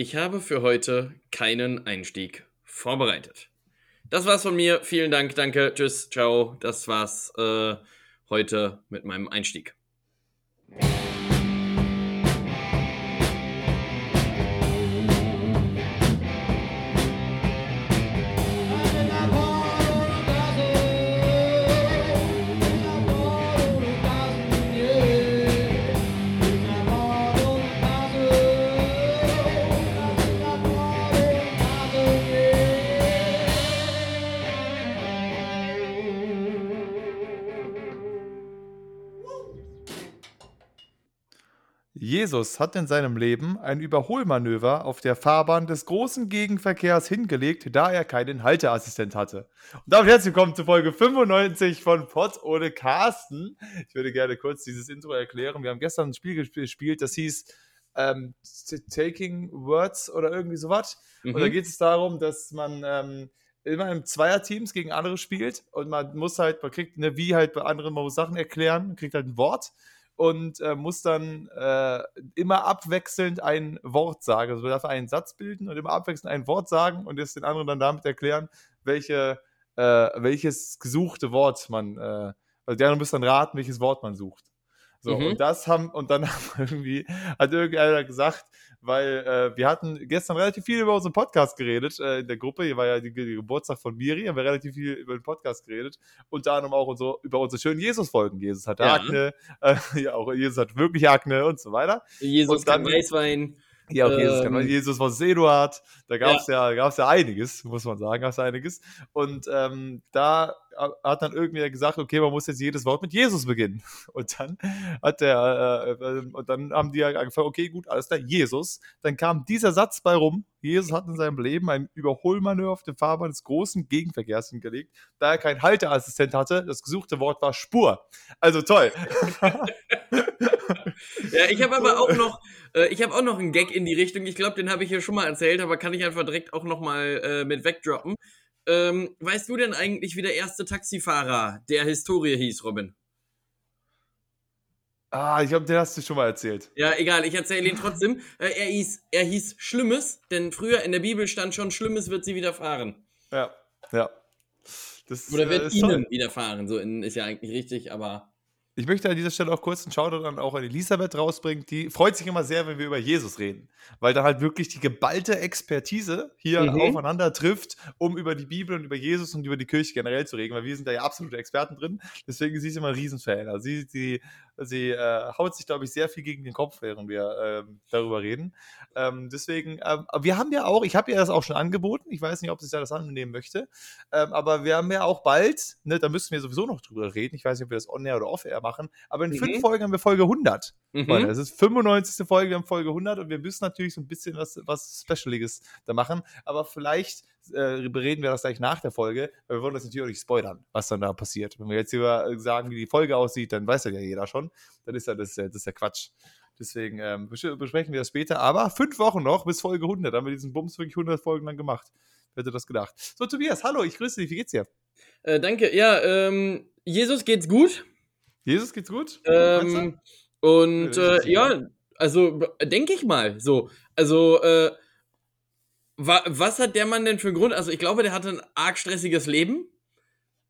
Ich habe für heute keinen Einstieg vorbereitet. Das war's von mir. Vielen Dank, danke, tschüss, ciao. Das war's äh, heute mit meinem Einstieg. Jesus hat in seinem Leben ein Überholmanöver auf der Fahrbahn des großen Gegenverkehrs hingelegt, da er keinen Halteassistent hatte. Und damit herzlich willkommen zu Folge 95 von Pott ohne Carsten. Ich würde gerne kurz dieses Intro erklären. Wir haben gestern ein Spiel gespielt, das hieß ähm, Taking Words oder irgendwie sowas. Mhm. Und da geht es darum, dass man ähm, immer im Zweierteams gegen andere spielt und man muss halt, man kriegt eine, wie halt bei anderen, man muss Sachen erklären, kriegt halt ein Wort und äh, muss dann äh, immer abwechselnd ein Wort sagen. Also man darf einen Satz bilden und immer abwechselnd ein Wort sagen und es den anderen dann damit erklären, welche, äh, welches gesuchte Wort man, äh, also der andere muss dann raten, welches Wort man sucht. So, mhm. und das haben, und dann haben irgendwie, hat irgendeiner gesagt, weil äh, wir hatten gestern relativ viel über unseren Podcast geredet äh, in der Gruppe. Hier war ja die, Geburtstag von Miri, haben wir relativ viel über den Podcast geredet. Unter anderem auch unsere, über unsere schönen Jesus-Folgen. Jesus hatte ja. Akne, äh, ja, auch Jesus hat wirklich Akne und so weiter. Jesus und dann, kann Weißwein. Ja, auch Jesus, ähm, Jesus was Eduard. Da gab es ja. ja, gab's ja einiges, muss man sagen, gab es einiges. Und ähm, da hat dann irgendwer gesagt, okay, man muss jetzt jedes Wort mit Jesus beginnen. Und dann hat der, äh, äh, und dann haben die angefangen, okay, gut, alles klar, Jesus. Dann kam dieser Satz bei rum. Jesus hat in seinem Leben ein Überholmanöver auf der Fahrbahn des großen Gegenverkehrs hingelegt, da er keinen Halteassistent hatte. Das gesuchte Wort war Spur. Also toll. ja, ich habe aber auch noch, äh, ich habe auch noch einen Gag in die Richtung. Ich glaube, den habe ich hier schon mal erzählt, aber kann ich einfach direkt auch noch mal äh, mit wegdroppen. Ähm, weißt du denn eigentlich, wie der erste Taxifahrer der Historie hieß, Robin? Ah, ich glaube, den hast du schon mal erzählt. Ja, egal, ich erzähle ihn trotzdem. Äh, er, hieß, er hieß Schlimmes, denn früher in der Bibel stand schon, Schlimmes wird sie widerfahren. Ja, ja. Das, Oder wird äh, ihnen widerfahren, so in, ist ja eigentlich richtig, aber ich möchte an dieser Stelle auch kurz einen Shoutout dann auch an Elisabeth rausbringen. Die freut sich immer sehr, wenn wir über Jesus reden, weil da halt wirklich die geballte Expertise hier mhm. aufeinander trifft, um über die Bibel und über Jesus und über die Kirche generell zu reden, weil wir sind da ja absolute Experten drin. Deswegen ist sie immer ein Riesenfan. Also sie, sie, sie äh, haut sich, glaube ich, sehr viel gegen den Kopf, während wir äh, darüber reden. Ähm, deswegen, äh, wir haben ja auch, ich habe ihr das auch schon angeboten, ich weiß nicht, ob sie da das annehmen möchte, ähm, aber wir haben ja auch bald, ne, da müssen wir sowieso noch drüber reden, ich weiß nicht, ob wir das on-air oder off-air machen, aber in mhm. fünf Folgen haben wir Folge 100. Mhm. Das ist 95. Folge, wir haben Folge 100 und wir müssen natürlich so ein bisschen was, was Specialiges da machen, aber vielleicht äh, bereden wir das gleich nach der Folge, weil wir wollen das natürlich auch nicht spoilern, was dann da passiert. Wenn wir jetzt hier äh, sagen, wie die Folge aussieht, dann weiß ja jeder schon, dann ist ja das, das ist ja Quatsch. Deswegen ähm, besprechen wir das später. Aber fünf Wochen noch bis Folge 100. Haben wir diesen Bums wirklich 100 Folgen lang gemacht. Wer hätte das gedacht? So, Tobias, hallo, ich grüße dich. Wie geht's dir? Äh, danke. Ja, ähm, Jesus geht's gut. Jesus geht's gut? Ähm, und äh, ja, also denke ich mal so. Also, äh, was hat der Mann denn für einen Grund? Also, ich glaube, der hatte ein arg stressiges Leben.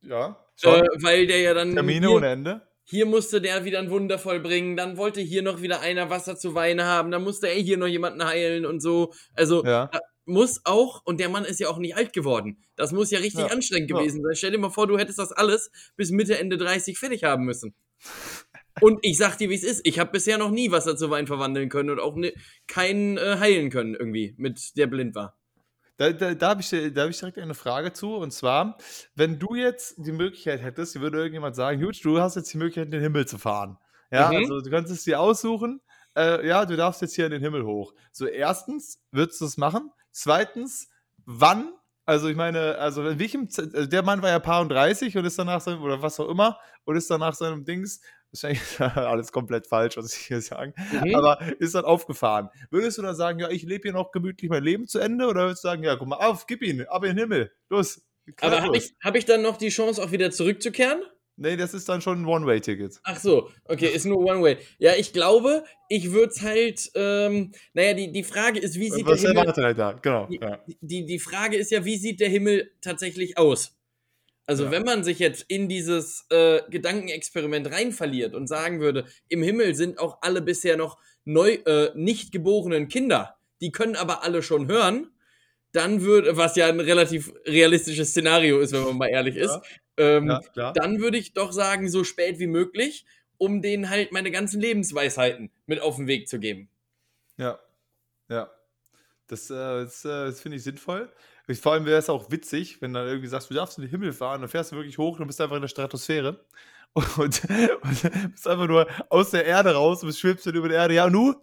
Ja. Äh, weil der ja dann. Termine ohne Ende. Hier musste der wieder ein Wunder vollbringen, dann wollte hier noch wieder einer Wasser zu Weinen haben, dann musste er hier noch jemanden heilen und so. Also ja. muss auch, und der Mann ist ja auch nicht alt geworden. Das muss ja richtig ja. anstrengend gewesen sein. Stell dir mal vor, du hättest das alles bis Mitte, Ende 30 fertig haben müssen. Und ich sag dir, wie es ist. Ich habe bisher noch nie Wasser zu Wein verwandeln können und auch ne, keinen äh, heilen können irgendwie, mit der blind war. Da, da, da habe ich, hab ich direkt eine Frage zu. Und zwar, wenn du jetzt die Möglichkeit hättest, würde irgendjemand sagen, gut, du hast jetzt die Möglichkeit, in den Himmel zu fahren. Ja, mhm. also du kannst es dir aussuchen. Äh, ja, du darfst jetzt hier in den Himmel hoch. So, erstens, würdest du es machen? Zweitens, wann? Also ich meine, also in welchem, Z also der Mann war ja paar und 30 und ist danach oder was auch immer, und ist danach seinem Dings Wahrscheinlich alles komplett falsch, was ich hier sage. Mhm. Aber ist dann aufgefahren. Würdest du dann sagen, ja, ich lebe hier noch gemütlich mein Leben zu Ende? Oder würdest du sagen, ja, guck mal auf, gib ihn, ab in den Himmel, los. Aber habe ich, hab ich dann noch die Chance, auch wieder zurückzukehren? Nee, das ist dann schon ein One-Way-Ticket. Ach so, okay, ist nur One-Way. Ja, ich glaube, ich würde es halt, ähm, naja, die, die Frage ist, wie sieht Was der Himmel... erwartet halt da? Genau. Die, Ja. die, die Frage ist ja, wie sieht der Himmel tatsächlich aus? Also Ja. wenn man sich jetzt in dieses äh, Gedankenexperiment rein verliert und sagen würde, im Himmel sind auch alle bisher noch neu äh, nicht geborenen Kinder, die können aber alle schon hören, dann würde, was ja ein relativ realistisches Szenario ist, wenn man mal ehrlich ist, Ja. ähm, ja, dann würde ich doch sagen, so spät wie möglich, um denen halt meine ganzen Lebensweisheiten mit auf den Weg zu geben. Ja, ja. Das, äh, das, äh, das finde ich sinnvoll. Vor allem wäre es auch witzig, wenn du dann irgendwie sagst, du darfst in den Himmel fahren, dann fährst du wirklich hoch und bist einfach in der Stratosphäre. Und, und bist einfach nur aus der Erde raus und schwebst dann über der Erde. Ja, und nu?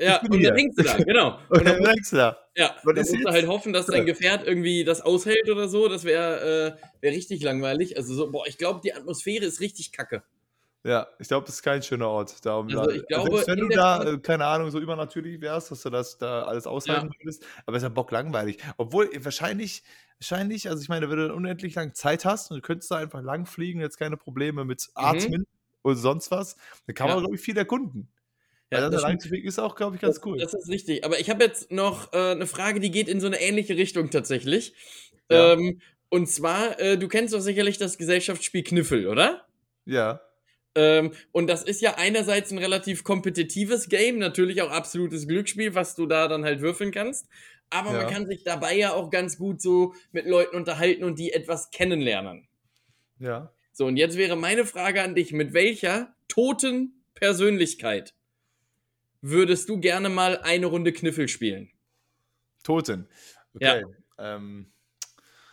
Ja, und hier. dann hängst du da, genau. Und Und dann dann, denkst du da. ja, dann musst du halt hoffen, dass dein. Gefährt irgendwie das aushält oder so. Das wäre äh, wär richtig langweilig. Also so, boah, ich glaube, die Atmosphäre ist richtig kacke. Ja, ich glaube, das ist kein schöner Ort. Da, um Also ich glaube, selbst wenn du da, äh, keine Ahnung, so übernatürlich wärst, dass du das da alles aushalten würdest, aber es ist ja bock langweilig. Obwohl, äh, wahrscheinlich, wahrscheinlich, also ich meine, wenn du dann unendlich lang Zeit hast und du könntest da einfach lang fliegen, jetzt keine Probleme mit Atmen oder sonst was, dann kann man, Mhm. Ja. glaube ich, viel erkunden. Ja, dann das da lang stimmt. zu fliegen ist auch, glaube ich, ganz cool. Das ist richtig. Aber ich habe jetzt noch äh, eine Frage, die geht in so eine ähnliche Richtung tatsächlich. Ja. Ähm, und zwar, äh, du kennst doch sicherlich das Gesellschaftsspiel Kniffel, oder? ja, Ähm, und das ist ja einerseits ein relativ kompetitives Game, natürlich auch absolutes Glücksspiel, was du da dann halt würfeln kannst. Aber Ja. man kann sich dabei ja auch ganz gut so mit Leuten unterhalten und die etwas kennenlernen. ja. So, und jetzt wäre meine Frage an dich: Mit welcher toten Persönlichkeit würdest du gerne mal eine Runde Kniffel spielen? Toten. Okay. Ähm,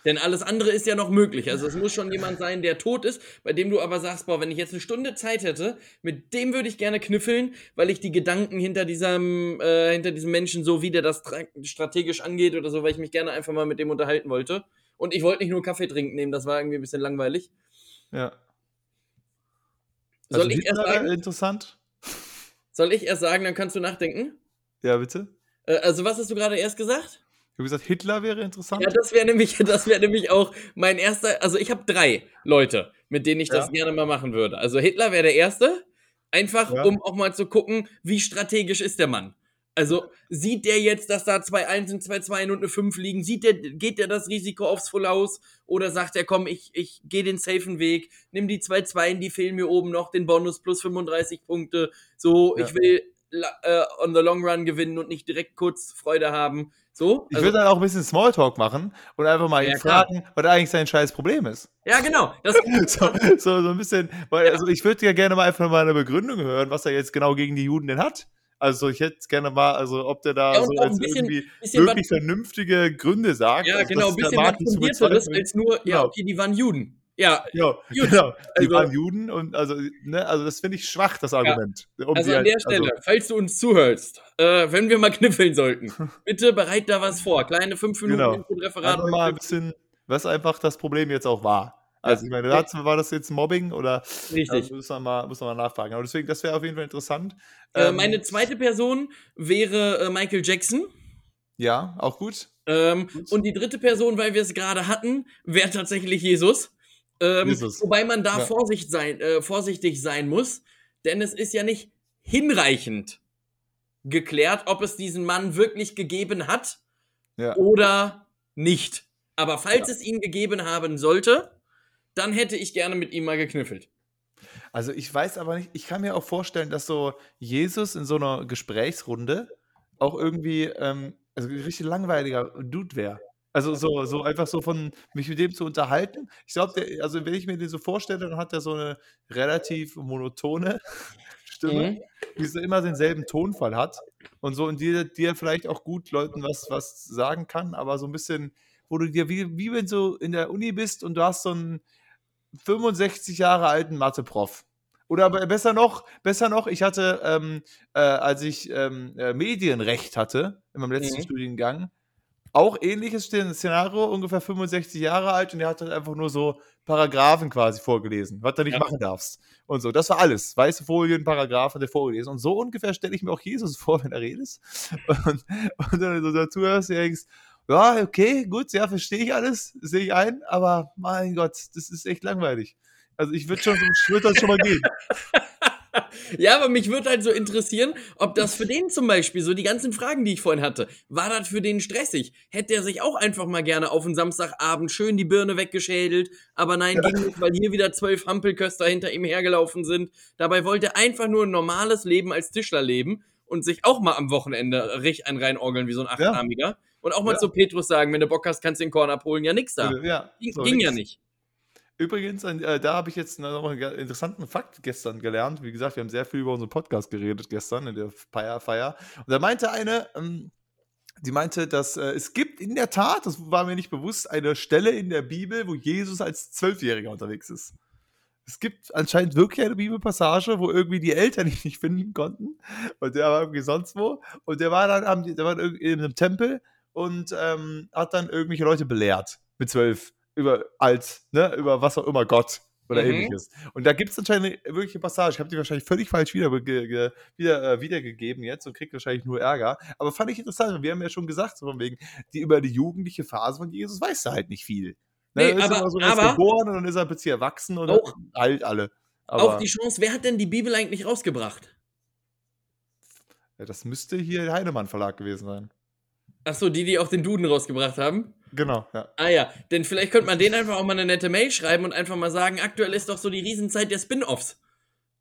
Denn alles andere ist ja noch möglich. Also es muss schon jemand sein, der tot ist, bei dem du aber sagst, boah, wenn ich jetzt eine Stunde Zeit hätte, mit dem würde ich gerne kniffeln, weil ich die Gedanken hinter diesem, äh, hinter diesem Menschen so, wie der das tra- strategisch angeht oder so, weil ich mich gerne einfach mal mit dem unterhalten wollte. Und ich wollte nicht nur Kaffee trinken nehmen, das war irgendwie ein bisschen langweilig. ja. Soll Also ich erst sagen? interessant. Soll ich erst sagen, dann kannst du nachdenken? Ja, bitte. Äh, also was hast du gerade erst gesagt? Habe gesagt, Hitler wäre interessant. Ja, das wäre nämlich, das wäre nämlich auch mein erster. Also ich habe drei Leute, mit denen ich das Ja. gerne mal machen würde. Also Hitler wäre der erste, einfach Ja. um auch mal zu gucken, wie strategisch ist der Mann. Also sieht der jetzt, dass da zwei Einsen, zwei Zweien und eine Fünf liegen? Sieht der, geht der das Risiko aufs Full Haus? Oder sagt er, komm, ich, ich gehe den safen Weg, nimm die zwei Zweien, die fehlen mir oben noch, den Bonus plus 35 Punkte. So, Ja. ich will äh, on the long run gewinnen und nicht direkt kurz Freude haben. So, Ich also- würde dann auch ein bisschen Smalltalk machen und einfach mal Ja, klar. fragen, was eigentlich sein scheiß Problem ist. ja, genau. So, so, so ein bisschen, weil also ich würde ja gerne mal einfach mal eine Begründung hören, was er jetzt genau gegen die Juden denn hat. Also ich hätte gerne mal, also ob der da Ja, so jetzt bisschen- irgendwie bisschen wirklich vernünftige Gründe sagt. Ja, also, genau, ein bisschen was fundierteres als nur, ja, Genau. okay, die waren Juden. Ja, Ja, Gut, genau. Die also- waren Juden und also, ne, also das finde ich schwach, das Argument. Um also die an halt- der Stelle, falls du uns zuhörst, äh, wenn wir mal kniffeln sollten, bitte bereit da was vor. Kleine fünf Minuten Genau. Input-Referat. Einfach mal ein bisschen, was einfach das Problem jetzt auch war. Also ich meine, war das jetzt Mobbing oder Richtig. also muss man mal, muss man mal nachfragen. Aber deswegen, das wäre auf jeden Fall interessant. Äh, Ähm, meine zweite Person wäre äh, Michael Jackson. Ja, auch gut. Ähm, Gut. und die dritte Person, weil wir es gerade hatten, wäre tatsächlich Jesus. Ähm. Wobei man da Ja. Vorsicht sein, äh, vorsichtig sein muss, denn es ist ja nicht hinreichend geklärt, ob es diesen Mann wirklich gegeben hat Ja. oder nicht. Aber falls Ja. es ihn gegeben haben sollte, dann hätte ich gerne mit ihm mal gekniffelt. Also ich weiß aber nicht, ich kann mir auch vorstellen, dass so Jesus in so einer Gesprächsrunde auch irgendwie ähm, also ein richtig langweiliger Dude wäre. Also so, so einfach so von mich mit dem zu unterhalten. Ich glaube, also wenn ich mir den so vorstelle, dann hat er so eine relativ monotone Stimme, Mhm. die so immer denselben Tonfall hat und so und die, die er vielleicht auch gut Leuten was, was sagen kann, aber so ein bisschen, wo du dir wie, wie wenn du in der Uni bist und du hast so einen 65 Jahre alten Mathe-Prof. Oder aber besser noch, besser noch, ich hatte, ähm, äh, als ich ähm, äh, Medienrecht hatte, in meinem letzten Mhm. Studiengang, auch ähnliches Szenario, ungefähr 65 Jahre alt und er hat halt einfach nur so Paragraphen quasi vorgelesen, was du nicht Ja. machen darfst. Und so, das war alles. Weiße Folien, Paragraphen, der vorgelesen. Und so ungefähr stelle ich mir auch Jesus vor, wenn er redet. Und, und dann so dazu hörst du denkst, ja, okay, gut, ja, verstehe ich alles, sehe ich ein, aber mein Gott, das ist echt langweilig. Also ich würde schon, ich würde das schon mal gehen. ja, aber mich würde halt so interessieren, ob das für den zum Beispiel, so die ganzen Fragen, die ich vorhin hatte, war das für den stressig? Hätte er sich auch einfach mal gerne auf einen Samstagabend schön die Birne weggeschädelt, aber nein, ging nicht, weil hier wieder zwölf Hampelköster hinter ihm hergelaufen sind. Dabei wollte er einfach nur ein normales Leben als Tischler leben und sich auch mal am Wochenende richtig ein reinorgeln wie so ein Achtarmiger. Ja. Und auch mal ja. zu Petrus sagen, wenn du Bock hast, kannst du den Korn abholen. Ja, nix da. Ja, ging, so, ging nix. ja nicht. Übrigens, äh, da habe ich jetzt noch einen interessanten Fakt gestern gelernt. Wie gesagt, wir haben sehr viel über unseren Podcast geredet gestern in der Feier. Und da meinte eine, ähm, die meinte, dass äh, es gibt in der Tat, das war mir nicht bewusst, eine Stelle in der Bibel, wo Jesus als Zwölfjähriger unterwegs ist. Es gibt anscheinend wirklich eine Bibelpassage, wo irgendwie die Eltern ihn nicht finden konnten. Und der war irgendwie sonst wo. Und der war dann der war in einem Tempel und ähm, hat dann irgendwelche Leute belehrt mit zwölf über als, ne, über was auch immer Gott oder mhm. ähnliches. Und da gibt es anscheinend eine wirkliche Passage. Ich habe die wahrscheinlich völlig falsch wieder, wieder, äh, wiedergegeben jetzt und kriege wahrscheinlich nur Ärger. Aber fand ich interessant. Wir haben ja schon gesagt, so von wegen, die über die jugendliche Phase von Jesus weiß er halt nicht viel. Ne, nee, aber, so, aber geboren und dann ist er plötzlich erwachsen und auch, halt alle. Aber, auch die Chance, wer hat denn die Bibel eigentlich rausgebracht? Ja, das müsste hier der Heinemann Verlag gewesen sein. Achso, die, die auch den Duden rausgebracht haben? Genau, ja. Ah ja, denn vielleicht könnte man denen einfach auch mal eine nette Mail schreiben und einfach mal sagen, aktuell ist doch so die Riesenzeit der Spin-Offs.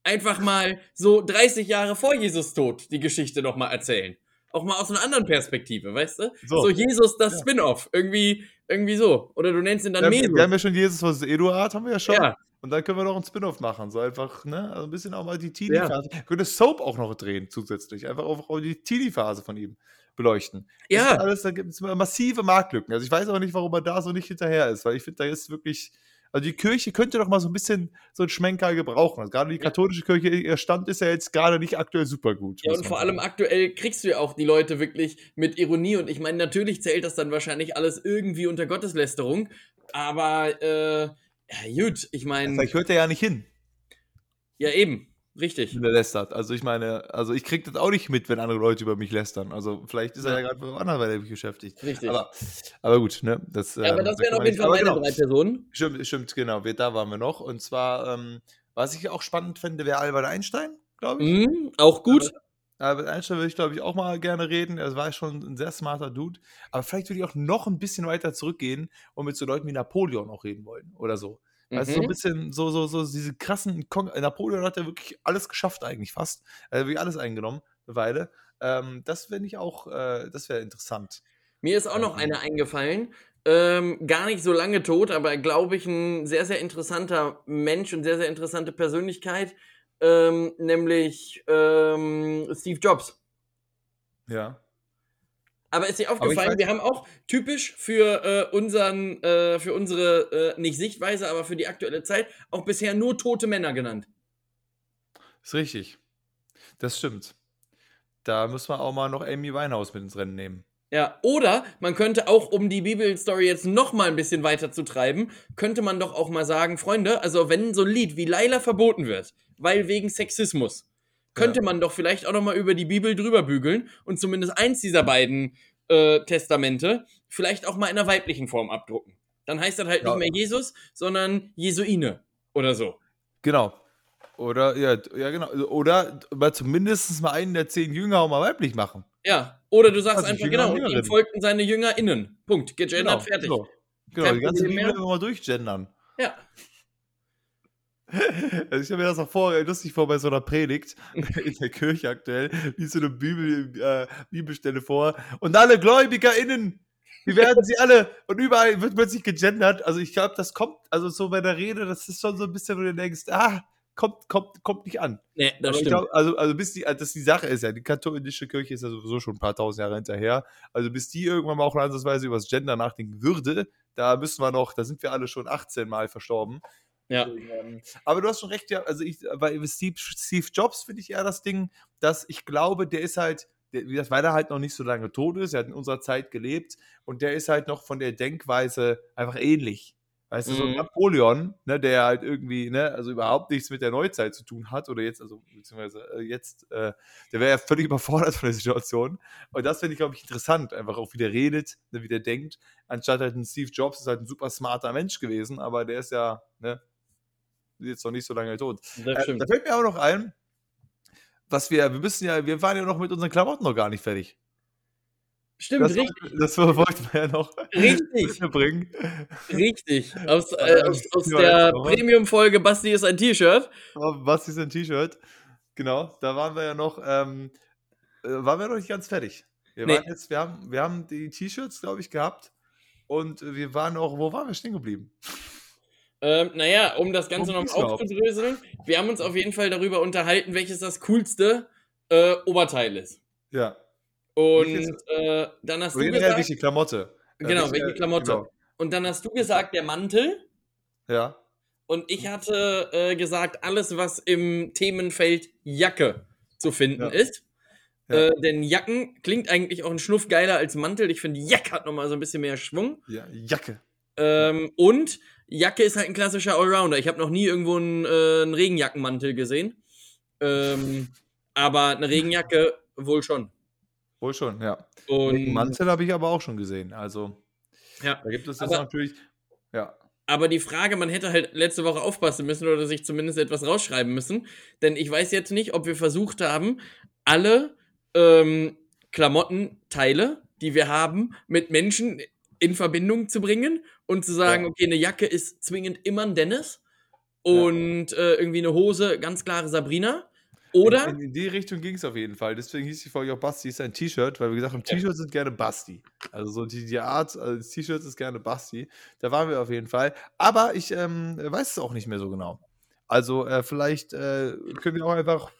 Einfach mal so 30 Jahre vor Jesus Tod die Geschichte nochmal erzählen. Auch mal aus einer anderen Perspektive, weißt du? So, so Jesus das ja. Spin-Off. Irgendwie, irgendwie so. Oder du nennst ihn dann ja. Wir haben ja schon Jesus was Eduard, haben wir ja schon. Ja. Und dann können wir noch ein Spin-off machen. So einfach, ne? Also ein bisschen auch mal die Teenie-Phase. Ja. Könnte Soap auch noch drehen zusätzlich. Einfach auch die Teenie-Phase von ihm beleuchten. Ja. Alles, da gibt es massive Marktlücken. Also ich weiß auch nicht, warum er da so nicht hinterher ist, weil ich finde, da ist wirklich. Also die Kirche könnte doch mal so ein bisschen so ein Schmenker gebrauchen. Also gerade die katholische Kirche, ihr Stand ist ja jetzt gerade nicht aktuell super gut. Ja, und vor allem aktuell kriegst du ja auch die Leute wirklich mit Ironie. Und ich meine, natürlich zählt das dann wahrscheinlich alles irgendwie unter Gotteslästerung. Aber, äh, ja, gut, ich meine. Vielleicht hört er ja nicht hin. Ja, eben. Richtig. Wenn er lästert. Also ich meine, also ich kriege das auch nicht mit, wenn andere Leute über mich lästern. Also vielleicht ist er ja, gerade mit anderweitig beschäftigt. Richtig. Aber, aber gut, ne? Das, ja, aber ähm, das wären auf jeden Fall meine genau. drei Personen. Stimmt, stimmt, genau. Da waren wir noch. Und zwar, ähm, was ich auch spannend finde, wäre Albert Einstein, glaube ich. Mm, auch gut. Albert, Albert Einstein würde ich, glaube ich, auch mal gerne reden. Er war schon ein sehr smarter Dude. Aber vielleicht würde ich auch noch ein bisschen weiter zurückgehen und mit so Leuten wie Napoleon auch reden wollen oder so. Mhm. Also so ein bisschen, so, so, so diese krassen. Kon Napoleon hat ja wirklich alles geschafft, eigentlich fast. Er hat wirklich alles eingenommen, eine Weile. Ähm, das finde ich auch, äh, das wäre interessant. Mir ist auch noch ähm. eine eingefallen. Ähm, gar nicht so lange tot, aber glaube ich, ein sehr, sehr interessanter Mensch und sehr, sehr interessante Persönlichkeit, ähm, nämlich ähm, Steve Jobs. Ja. Aber ist dir aufgefallen, wir haben auch typisch für äh, unseren, äh, für unsere, äh, nicht Sichtweise, aber für die aktuelle Zeit, auch bisher nur tote Männer genannt. Ist richtig. Das stimmt. Da müssen wir auch mal noch Amy Winehouse mit ins Rennen nehmen. Ja, oder man könnte auch, um die Bibelstory jetzt noch mal ein bisschen weiter zu treiben, könnte man doch auch mal sagen, Freunde, also wenn so ein Lied wie Laila verboten wird, weil wegen Sexismus, könnte ja. man doch vielleicht auch noch mal über die Bibel drüber bügeln und zumindest eins dieser beiden äh, Testamente vielleicht auch mal in einer weiblichen Form abdrucken. Dann heißt das halt ja. nicht mehr Jesus, sondern Jesuine oder so. Genau. Oder, ja, ja, genau. Oder mal zumindest mal einen der zehn Jünger auch mal weiblich machen. Ja, oder du sagst also einfach, genau, und ihm folgten seine JüngerInnen. Punkt. Gegendert, genau, fertig. Genau, genau die ganze Bibel mal durchgendern. Ja. Also ich habe mir das auch vor, lustig vor bei so einer Predigt in der Kirche aktuell, wie so eine Bibel, äh, Bibelstelle vor. Und alle GläubigerInnen, wie werden sie alle? Und überall wird plötzlich gegendert. Also ich glaube, das kommt, also so bei der Rede, das ist schon so ein bisschen, wo du denkst, ah, kommt, kommt, kommt nicht an. Nee, das stimmt. Glaub, also, also bis die, das die Sache ist ja, die katholische Kirche ist ja sowieso schon ein paar tausend Jahre hinterher. Also bis die irgendwann mal auch ansatzweise über das Gender nachdenken würde, da müssen wir noch, da sind wir alle schon 18 Mal verstorben. Ja. Ähm, aber du hast schon recht, ja, also ich, bei Steve, Steve Jobs finde ich eher das Ding, dass ich glaube, der ist halt, der, weil er halt noch nicht so lange tot ist, er hat in unserer Zeit gelebt und der ist halt noch von der Denkweise einfach ähnlich. Weißt du, so mhm. Napoleon, ne, der halt irgendwie, ne, also überhaupt nichts mit der Neuzeit zu tun hat, oder jetzt, also beziehungsweise äh, jetzt, äh, der wäre ja völlig überfordert von der Situation. Und das finde ich, glaube ich, interessant, einfach auch wie der redet, ne, wie der denkt, anstatt halt ein Steve Jobs ist halt ein super smarter Mensch gewesen, aber der ist ja, ne, jetzt noch nicht so lange tot. Äh, da fällt mir auch noch ein, was wir, wir müssen ja, wir waren ja noch mit unseren Klamotten noch gar nicht fertig. Stimmt, das, richtig. Das wollten wir ja noch richtig. bringen. Richtig. Aus, äh, aus, aus der Premium-Folge Basti ist ein T-Shirt. Basti ist ein T-Shirt. Genau, da waren wir ja noch, ähm, äh, waren wir noch nicht ganz fertig. Wir, nee. jetzt, wir, haben, wir haben die T-Shirts, glaube ich, gehabt. Und wir waren auch, wo waren wir stehen geblieben? Ähm, naja, um das Ganze noch aufzudröseln, wir haben uns auf jeden Fall darüber unterhalten, welches das coolste äh, Oberteil ist. Ja. Und äh, dann hast du gesagt... welche Klamotte. Genau, welche, Klamotte. Genau. Und dann hast du gesagt, der Mantel. Ja. Und ich hatte äh, gesagt, alles, was im Themenfeld Jacke zu finden ja. ist. Ja. Äh, denn Jacken klingt eigentlich auch ein Schnuff geiler als Mantel. Ich finde, Jacke hat nochmal so ein bisschen mehr Schwung. Ja, Jacke. Ähm, und Jacke ist halt ein klassischer Allrounder. Ich habe noch nie irgendwo einen, äh, einen Regenjackenmantel gesehen. Ähm, aber eine Regenjacke wohl schon. Wohl schon, ja. Und Mantel habe ich aber auch schon gesehen. Also, ja. da gibt es das natürlich, ja. Aber die Frage, man hätte halt letzte Woche aufpassen müssen oder sich zumindest etwas rausschreiben müssen. Denn ich weiß jetzt nicht, ob wir versucht haben, alle ähm, Klamottenteile, die wir haben, mit Menschen in Verbindung zu bringen und zu sagen, ja. okay, eine Jacke ist zwingend immer ein Dennis und ja. äh, irgendwie eine Hose, ganz klare Sabrina. Oder? In, in, die Richtung ging es auf jeden Fall. Deswegen hieß die Folge auch Basti ist ein T-Shirt, weil wir gesagt haben, T-Shirts sind gerne Basti. Also so die, die Art also des T-Shirts ist gerne Basti. Da waren wir auf jeden Fall. Aber ich ähm, weiß es auch nicht mehr so genau. Also äh, vielleicht äh, können wir auch einfach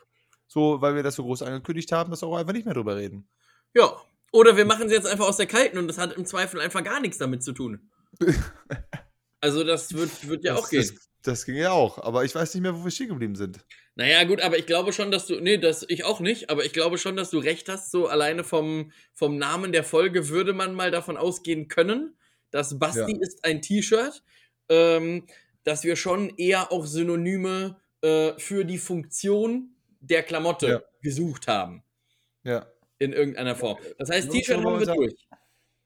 so, weil wir das so groß angekündigt haben, das auch einfach nicht mehr drüber reden. Ja. Oder wir machen es jetzt einfach aus der Kalten und das hat im Zweifel einfach gar nichts damit zu tun. also das wird, wird ja das, auch gehen. Das, das ging ja auch, aber ich weiß nicht mehr, wo wir stehen geblieben sind. Naja, gut, aber ich glaube schon, dass du. Nee, das ich auch nicht, aber ich glaube schon, dass du recht hast. So alleine vom, vom Namen der Folge würde man mal davon ausgehen können, dass Basti ja. ist ein T-Shirt, ähm, dass wir schon eher auch Synonyme äh, für die Funktion der Klamotte ja. gesucht haben. Ja. In irgendeiner Form. Das heißt, T-Shirt haben wir durch.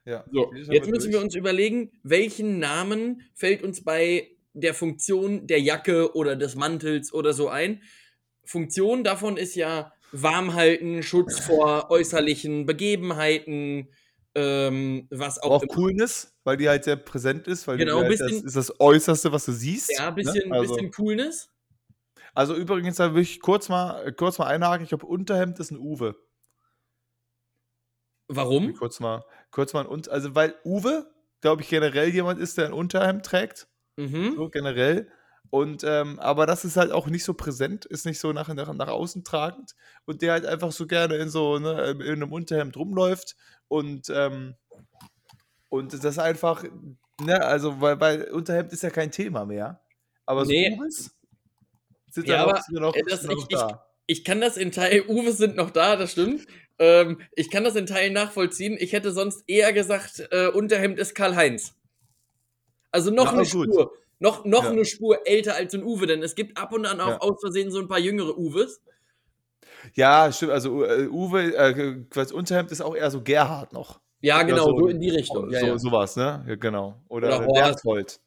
Ja. So, jetzt müssen durch. wir uns überlegen, welchen Namen fällt uns bei der Funktion der Jacke oder des Mantels oder so ein. Funktion davon ist ja warm halten, Schutz vor äußerlichen Begebenheiten, ähm, was auch. Auch Coolness, weil die halt sehr präsent ist, weil genau, halt bisschen, das ist das Äußerste, was du siehst. Ja, ein bisschen, ne? also, bisschen Coolness. Also übrigens, da will ich kurz mal, kurz mal einhaken. Ich glaube, Unterhemd ist ein Uwe. Warum? Kurz mal, kurz mal, also weil Uwe, glaube ich, generell jemand ist, der ein Unterhemd trägt. Mhm. So generell. Und, ähm, aber das ist halt auch nicht so präsent, ist nicht so nach, nach, nach außen tragend und der halt einfach so gerne in so ne, in einem Unterhemd rumläuft und, ähm, und das einfach, ne, also weil, weil Unterhemd ist ja kein Thema mehr. Aber so nee. Uwes sind ja, aber noch, das, noch ich, da. Ich, ich, kann das in Teilen, Uwes sind noch da, das stimmt. Ähm, ich kann das in Teilen nachvollziehen. Ich hätte sonst eher gesagt, äh, Unterhemd ist Karl-Heinz. Also noch ja, eine Spur. Noch, noch ja. eine Spur älter als ein Uwe, denn es gibt ab und an auch ja. aus Versehen so ein paar jüngere Uwes. Ja, stimmt. Also uh, Uwe, äh, quasi Unterhemd ist auch eher so Gerhard noch. Ja, genau, so, so, in die Richtung. Ja, so, ja. Sowas, ne? Ja, genau. Oder, Oder Berthold.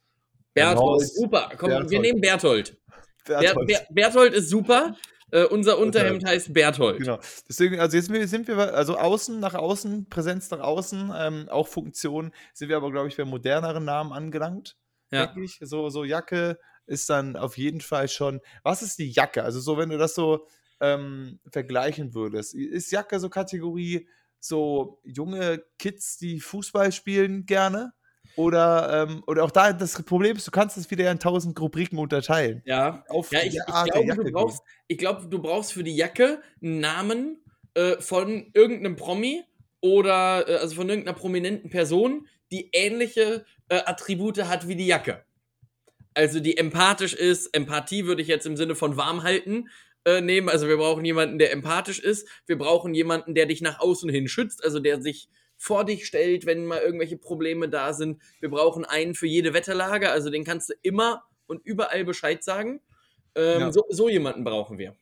Berthold, super. Komm, Berthold. wir nehmen Berthold. Berthold. Ber Berthold ist super. Äh, unser Unterhemd okay. heißt Berthold. Genau. Deswegen, also jetzt sind wir, also außen nach außen, Präsenz nach außen, ähm, auch Funktion, sind wir aber, glaube ich, bei moderneren Namen angelangt. Ja. Ich. So, so Jacke ist dann auf jeden Fall schon. Was ist die Jacke? Also, so, wenn du das so ähm, vergleichen würdest, ist Jacke so Kategorie so junge Kids, die Fußball spielen gerne? Oder, ähm, oder auch da das Problem ist, du kannst es wieder in tausend Rubriken unterteilen. Ja, Auf ja ich, ich, glaube, du brauchst, ich glaube, du brauchst für die Jacke einen Namen äh, von irgendeinem Promi oder äh, also von irgendeiner prominenten Person, die ähnliche äh, Attribute hat wie die Jacke. Also die empathisch ist, Empathie würde ich jetzt im Sinne von warm halten äh, nehmen. Also wir brauchen jemanden, der empathisch ist. Wir brauchen jemanden, der dich nach außen hin schützt, also der sich vor dich stellt, wenn mal irgendwelche Probleme da sind. Wir brauchen einen für jede Wetterlage, also den kannst du immer und überall Bescheid sagen. Ähm, ja. so, so, jemanden brauchen wir.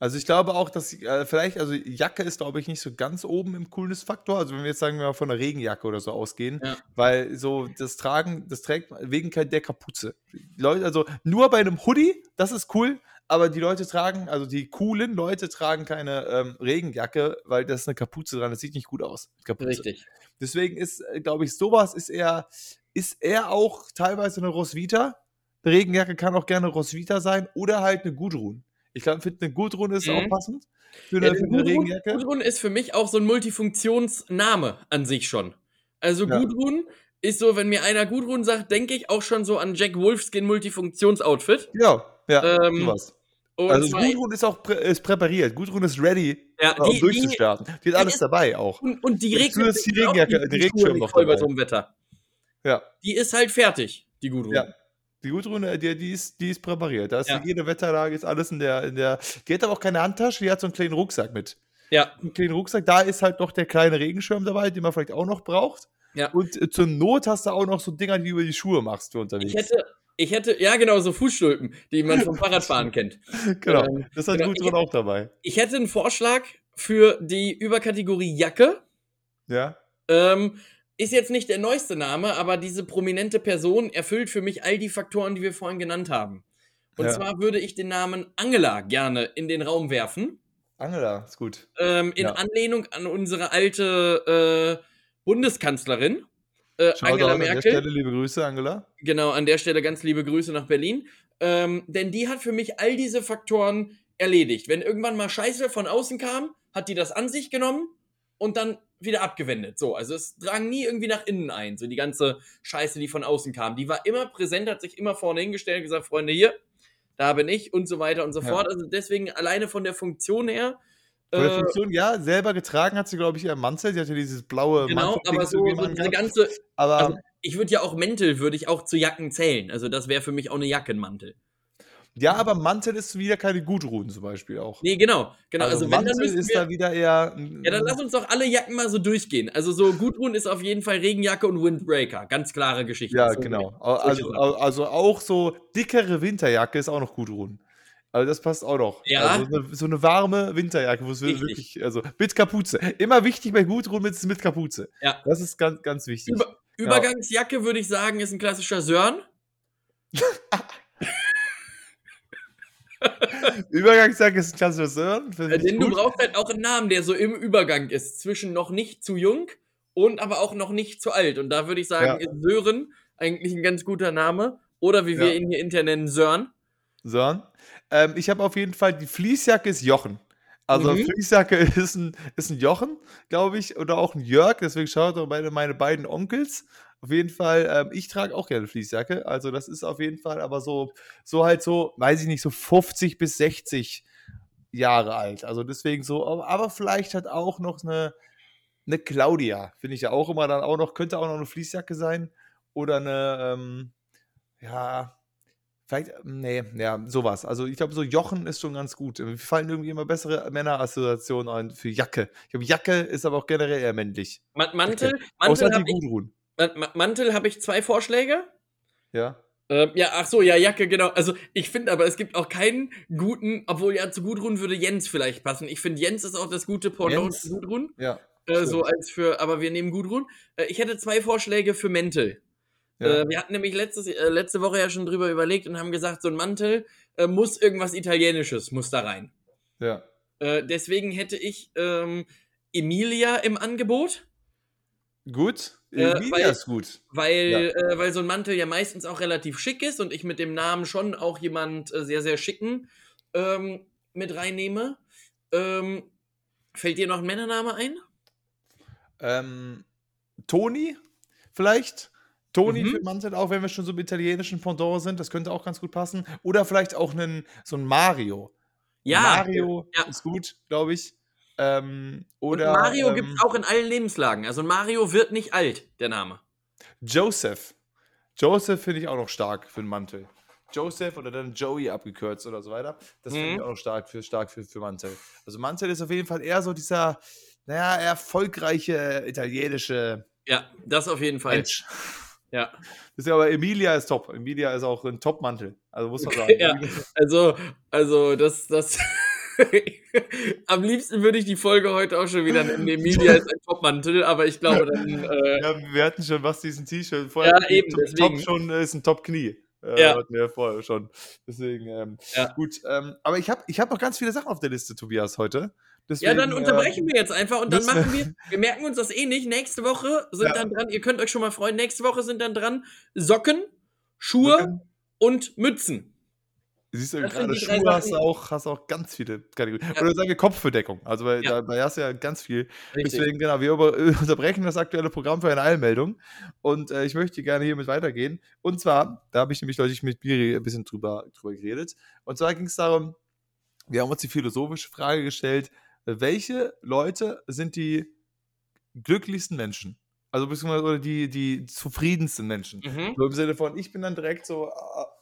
Also ich glaube auch, dass äh, vielleicht, also Jacke ist, glaube ich, nicht so ganz oben im Coolness-Faktor. Also wenn wir jetzt sagen wir mal von einer Regenjacke oder so ausgehen, ja. weil so das Tragen, das trägt wegen der Kapuze. Leute, also nur bei einem Hoodie, das ist cool, aber die Leute tragen, also die coolen Leute tragen keine ähm, Regenjacke, weil das ist eine Kapuze dran. Das sieht nicht gut aus. Kapuze. Richtig. Deswegen ist, äh, glaube ich, sowas ist eher, ist eher auch teilweise eine Roswitha. Eine Regenjacke kann auch gerne Roswitha sein oder halt eine Gudrun. Ich glaube, finde eine Gudrun ist mhm. auch passend für eine, ja, für eine Gudrun, Regenjacke. Gudrun ist für mich auch so ein Multifunktionsname an sich schon. Also ja. Gudrun ist so, wenn mir einer Gudrun sagt, denke ich auch schon so an Jack Wolfskin Multifunktionsoutfit. Ja, ja, ähm, sowas. Also Gudrun ist auch prä ist präpariert. Gudrun ist ready, ja, die, um durchzustarten. Die, die hat alles ist, dabei auch. Und, und die regnet die Regenjacke, die, die Regenschirm noch voll bei so einem Wetter. Ja. Die ist halt fertig, die Gudrun. Ja. Die Gudrun, äh, die, die, ist, die ist präpariert. Da ist ja. jede Wetterlage, ist alles in der, in der. Die hat aber auch keine Handtasche, die hat so einen kleinen Rucksack mit. Ja. Einen kleinen Rucksack, da ist halt noch der kleine Regenschirm dabei, den man vielleicht auch noch braucht. Ja. Und äh, zur Not hast du auch noch so Dinger, die du über die Schuhe machst für unterwegs. Ich hätte, ich hätte, ja genau, so Fußstulpen, die man vom Fahrradfahren kennt. Genau, ähm, das hat genau. Gudrun auch dabei. Ich hätte einen Vorschlag für die Überkategorie Jacke. Ja. Ähm, ist jetzt nicht der neueste Name, aber diese prominente Person erfüllt für mich all die Faktoren, die wir vorhin genannt haben. Und ja. zwar würde ich den Namen Angela gerne in den Raum werfen. Angela, ist gut. Ähm, in ja. Anlehnung an unsere alte äh, Bundeskanzlerin. Äh, Angela Merkel. An der Stelle liebe Grüße, Angela. Genau, an der Stelle ganz liebe Grüße nach Berlin. Ähm, denn die hat für mich all diese Faktoren erledigt. Wenn irgendwann mal Scheiße von außen kam, hat die das an sich genommen und dann wieder abgewendet. So, also es drang nie irgendwie nach innen ein, so die ganze Scheiße, die von außen kam. Die war immer präsent, hat sich immer vorne hingestellt und gesagt, Freunde, hier, da bin ich und so weiter und so ja. fort. Also deswegen alleine von der Funktion her. Von der äh, Funktion, ja, selber getragen hat sie, glaube ich, ihr Mantel. Sie hatte dieses blaue Genau, aber so, so diese ganze. Aber also ich würde ja auch Mäntel, würde ich auch zu Jacken zählen. Also das wäre für mich auch eine Jackenmantel. Ja, aber Mantel ist wieder keine Gudrun zum Beispiel auch. Nee, genau. genau. Also, also Mantel wenn, ist wir, da wieder eher. Ja, dann lass uns doch alle Jacken mal so durchgehen. Also so Gudrun ist auf jeden Fall Regenjacke und Windbreaker. Ganz klare Geschichte. Ja, so genau. Also, also auch so dickere Winterjacke ist auch noch Gudrun. Also das passt auch noch. Ja. Also eine, so eine warme Winterjacke, wo es wirklich, also mit Kapuze. Immer wichtig bei Gudrun mit, mit Kapuze. Ja. Das ist ganz, ganz wichtig. Über, Übergangsjacke würde ich sagen, ist ein klassischer Sören. Übergangsjacke ist ein klassischer Sören. Äh, denn du brauchst halt auch einen Namen, der so im Übergang ist. Zwischen noch nicht zu jung und aber auch noch nicht zu alt. Und da würde ich sagen, ja. ist Sören eigentlich ein ganz guter Name. Oder wie wir ihn hier intern nennen, Sören. Sören. Ähm, ich habe auf jeden Fall, die Fließjacke ist Jochen. Also mhm. Fließjacke ist ein, ist ein Jochen, glaube ich, oder auch ein Jörg. Deswegen schaut doch meine, meine beiden Onkels. Auf jeden Fall, ähm, ich trage auch gerne Fließjacke. Also das ist auf jeden Fall aber so, so halt so, weiß ich nicht, so 50 bis 60 Jahre alt. Also deswegen so, aber vielleicht hat auch noch eine, eine Claudia, finde ich ja auch immer dann auch noch, könnte auch noch eine Fließjacke sein. Oder eine, ähm, ja, Vielleicht, nee, ja, sowas. Also ich glaube, so Jochen ist schon ganz gut. Mir fallen irgendwie immer bessere Männerassoziationen ein für Jacke. Ich glaube, Jacke ist aber auch generell eher männlich. Mantel, Mantel, Mantel habe ich, Mantel habe ich zwei Vorschläge. Ja. Ähm, ja, ach so, ja, Jacke, genau. Also ich finde aber, es gibt auch keinen guten, obwohl ja zu Gudrun würde Jens vielleicht passen. Ich finde, Jens ist auch das gute Pendant zu Gudrun. Ja. Äh, so als für, aber wir nehmen Gudrun. Äh, ich hätte zwei Vorschläge für Mäntel. Ja. Äh, wir hatten nämlich letztes, äh, letzte Woche ja schon drüber überlegt und haben gesagt, so ein Mantel äh, muss irgendwas Italienisches, muss da rein. Ja. Äh, deswegen hätte ich ähm, Emilia im Angebot. Gut. Emilia äh, weil, ist gut. Weil, ja. äh, weil so ein Mantel ja meistens auch relativ schick ist und ich mit dem Namen schon auch jemand sehr, sehr schicken ähm, mit reinnehme. Ähm, fällt dir noch ein Männername ein? Ähm, Toni, vielleicht? Toni mhm. für Mantel, auch wenn wir schon so im italienischen Pendant sind, das könnte auch ganz gut passen. Oder vielleicht auch einen, so ein Mario. Ja. Mario ja. ist gut, glaube ich. Ähm, oder, Und Mario ähm, gibt es auch in allen Lebenslagen. Also Mario wird nicht alt, der Name. Joseph. Joseph finde ich auch noch stark für den Mantel. Joseph oder dann Joey abgekürzt oder so weiter. Das finde ich mhm. auch noch stark für, stark für, für Mantel. Also Mantel ist auf jeden Fall eher so dieser, naja, erfolgreiche italienische. Ja, das auf jeden Fall. Mensch. Ja. Das ist aber Emilia ist top. Emilia ist auch ein Top-Mantel. Also muss man sagen. ja, also, also das, das Am liebsten würde ich die Folge heute auch schon wieder nennen. Emilia ist ein Topmantel, aber ich glaube dann. Äh ja, wir hatten schon was diesen T-Shirt vorher. Ja, eben. Deswegen. Top schon ist ein Top-Knie. Äh, ja. Hatten wir vorher schon. Deswegen, ähm, ja. gut. Ähm, aber ich habe ich hab noch ganz viele Sachen auf der Liste, Tobias, heute. Deswegen, ja, dann unterbrechen äh, wir jetzt einfach und dann machen wir, wir merken uns das eh nicht. Nächste Woche sind ja. dann dran, ihr könnt euch schon mal freuen, nächste Woche sind dann dran Socken, Schuhe Socken. und Mützen. Siehst du, gerade Schuhe hast du, auch, hast auch ganz viele Kategorien. Ja. Oder sage Kopfbedeckung. Also, weil ja. da, da hast du ja ganz viel. Richtig. Deswegen, genau, wir über, unterbrechen das aktuelle Programm für eine Eilmeldung. Und äh, ich möchte gerne hiermit weitergehen. Und zwar, da habe ich nämlich deutlich mit Biri ein bisschen drüber, drüber geredet. Und zwar ging es darum, wir haben uns die philosophische Frage gestellt, welche Leute sind die glücklichsten Menschen? Also beziehungsweise oder die, die zufriedensten Menschen. Mhm. So im Sinne von, ich bin dann direkt so,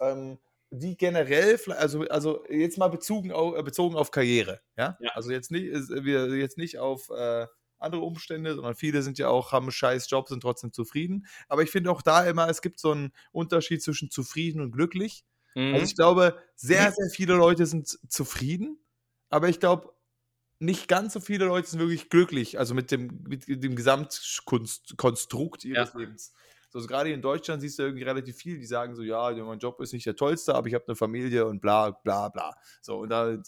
äh, ähm, die generell, also, also jetzt mal bezogen auf, äh, bezogen auf Karriere, ja? ja. Also jetzt nicht, wir jetzt nicht auf äh, andere Umstände, sondern viele sind ja auch, haben einen scheiß Job, sind trotzdem zufrieden. Aber ich finde auch da immer, es gibt so einen Unterschied zwischen zufrieden und glücklich. Also mhm. Also ich glaube, sehr, sehr viele Leute sind zufrieden, aber ich glaube, nicht ganz so viele Leute sind wirklich glücklich, also mit dem, mit dem Gesamtkonstrukt ihres ja. Lebens. Also gerade in Deutschland siehst du irgendwie relativ viel, die sagen so, ja, mein Job ist nicht der tollste, aber ich habe eine Familie und bla bla bla. So, und da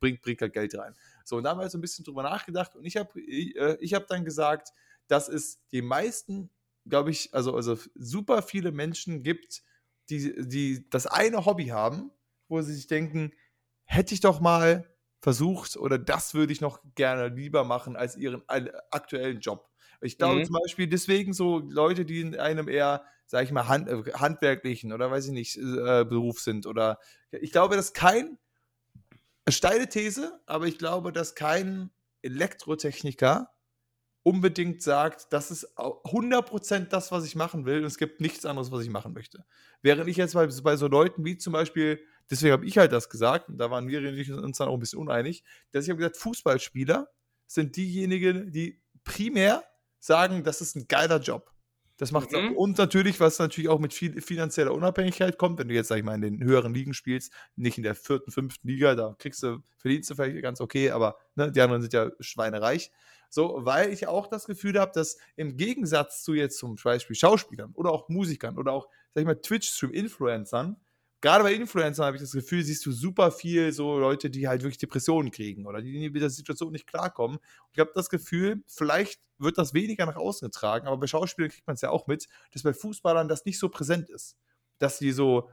bringt, bringt halt Geld rein. So, und da haben wir so ein bisschen drüber nachgedacht und ich habe ich, äh, ich hab dann gesagt, dass es die meisten, glaube ich, also, also super viele Menschen gibt, die, die das eine Hobby haben, wo sie sich denken, hätte ich doch mal versucht oder das würde ich noch gerne lieber machen als ihren aktuellen Job. Ich glaube mhm. zum Beispiel deswegen so Leute, die in einem eher, sag ich mal, hand, äh, handwerklichen oder weiß ich nicht, äh, Beruf sind oder ich glaube, dass kein, steile These, aber ich glaube, dass kein Elektrotechniker unbedingt sagt, das ist 100% das, was ich machen will und es gibt nichts anderes, was ich machen möchte. Während ich jetzt bei, bei so Leuten wie zum Beispiel, deswegen habe ich halt das gesagt, und da waren wir uns dann auch ein bisschen uneinig, dass ich habe gesagt, Fußballspieler sind diejenigen, die primär sagen, das ist ein geiler Job. Das macht mhm. und natürlich, was natürlich auch mit viel finanzieller Unabhängigkeit kommt, wenn du jetzt, sag ich mal, in den höheren Ligen spielst, nicht in der vierten, fünften Liga, da kriegst du, verdienst du vielleicht ganz okay, aber ne, die anderen sind ja schweinereich. So, weil ich auch das Gefühl habe, dass im Gegensatz zu jetzt zum Beispiel Schauspielern oder auch Musikern oder auch, sag ich mal, Twitch-Stream-Influencern, gerade bei Influencern habe ich das Gefühl, siehst du super viel so Leute, die halt wirklich Depressionen kriegen oder die mit der Situation nicht klarkommen. Und ich habe das Gefühl, vielleicht wird das weniger nach außen getragen, aber bei Schauspielern kriegt man es ja auch mit, dass bei Fußballern das nicht so präsent ist. Dass die so,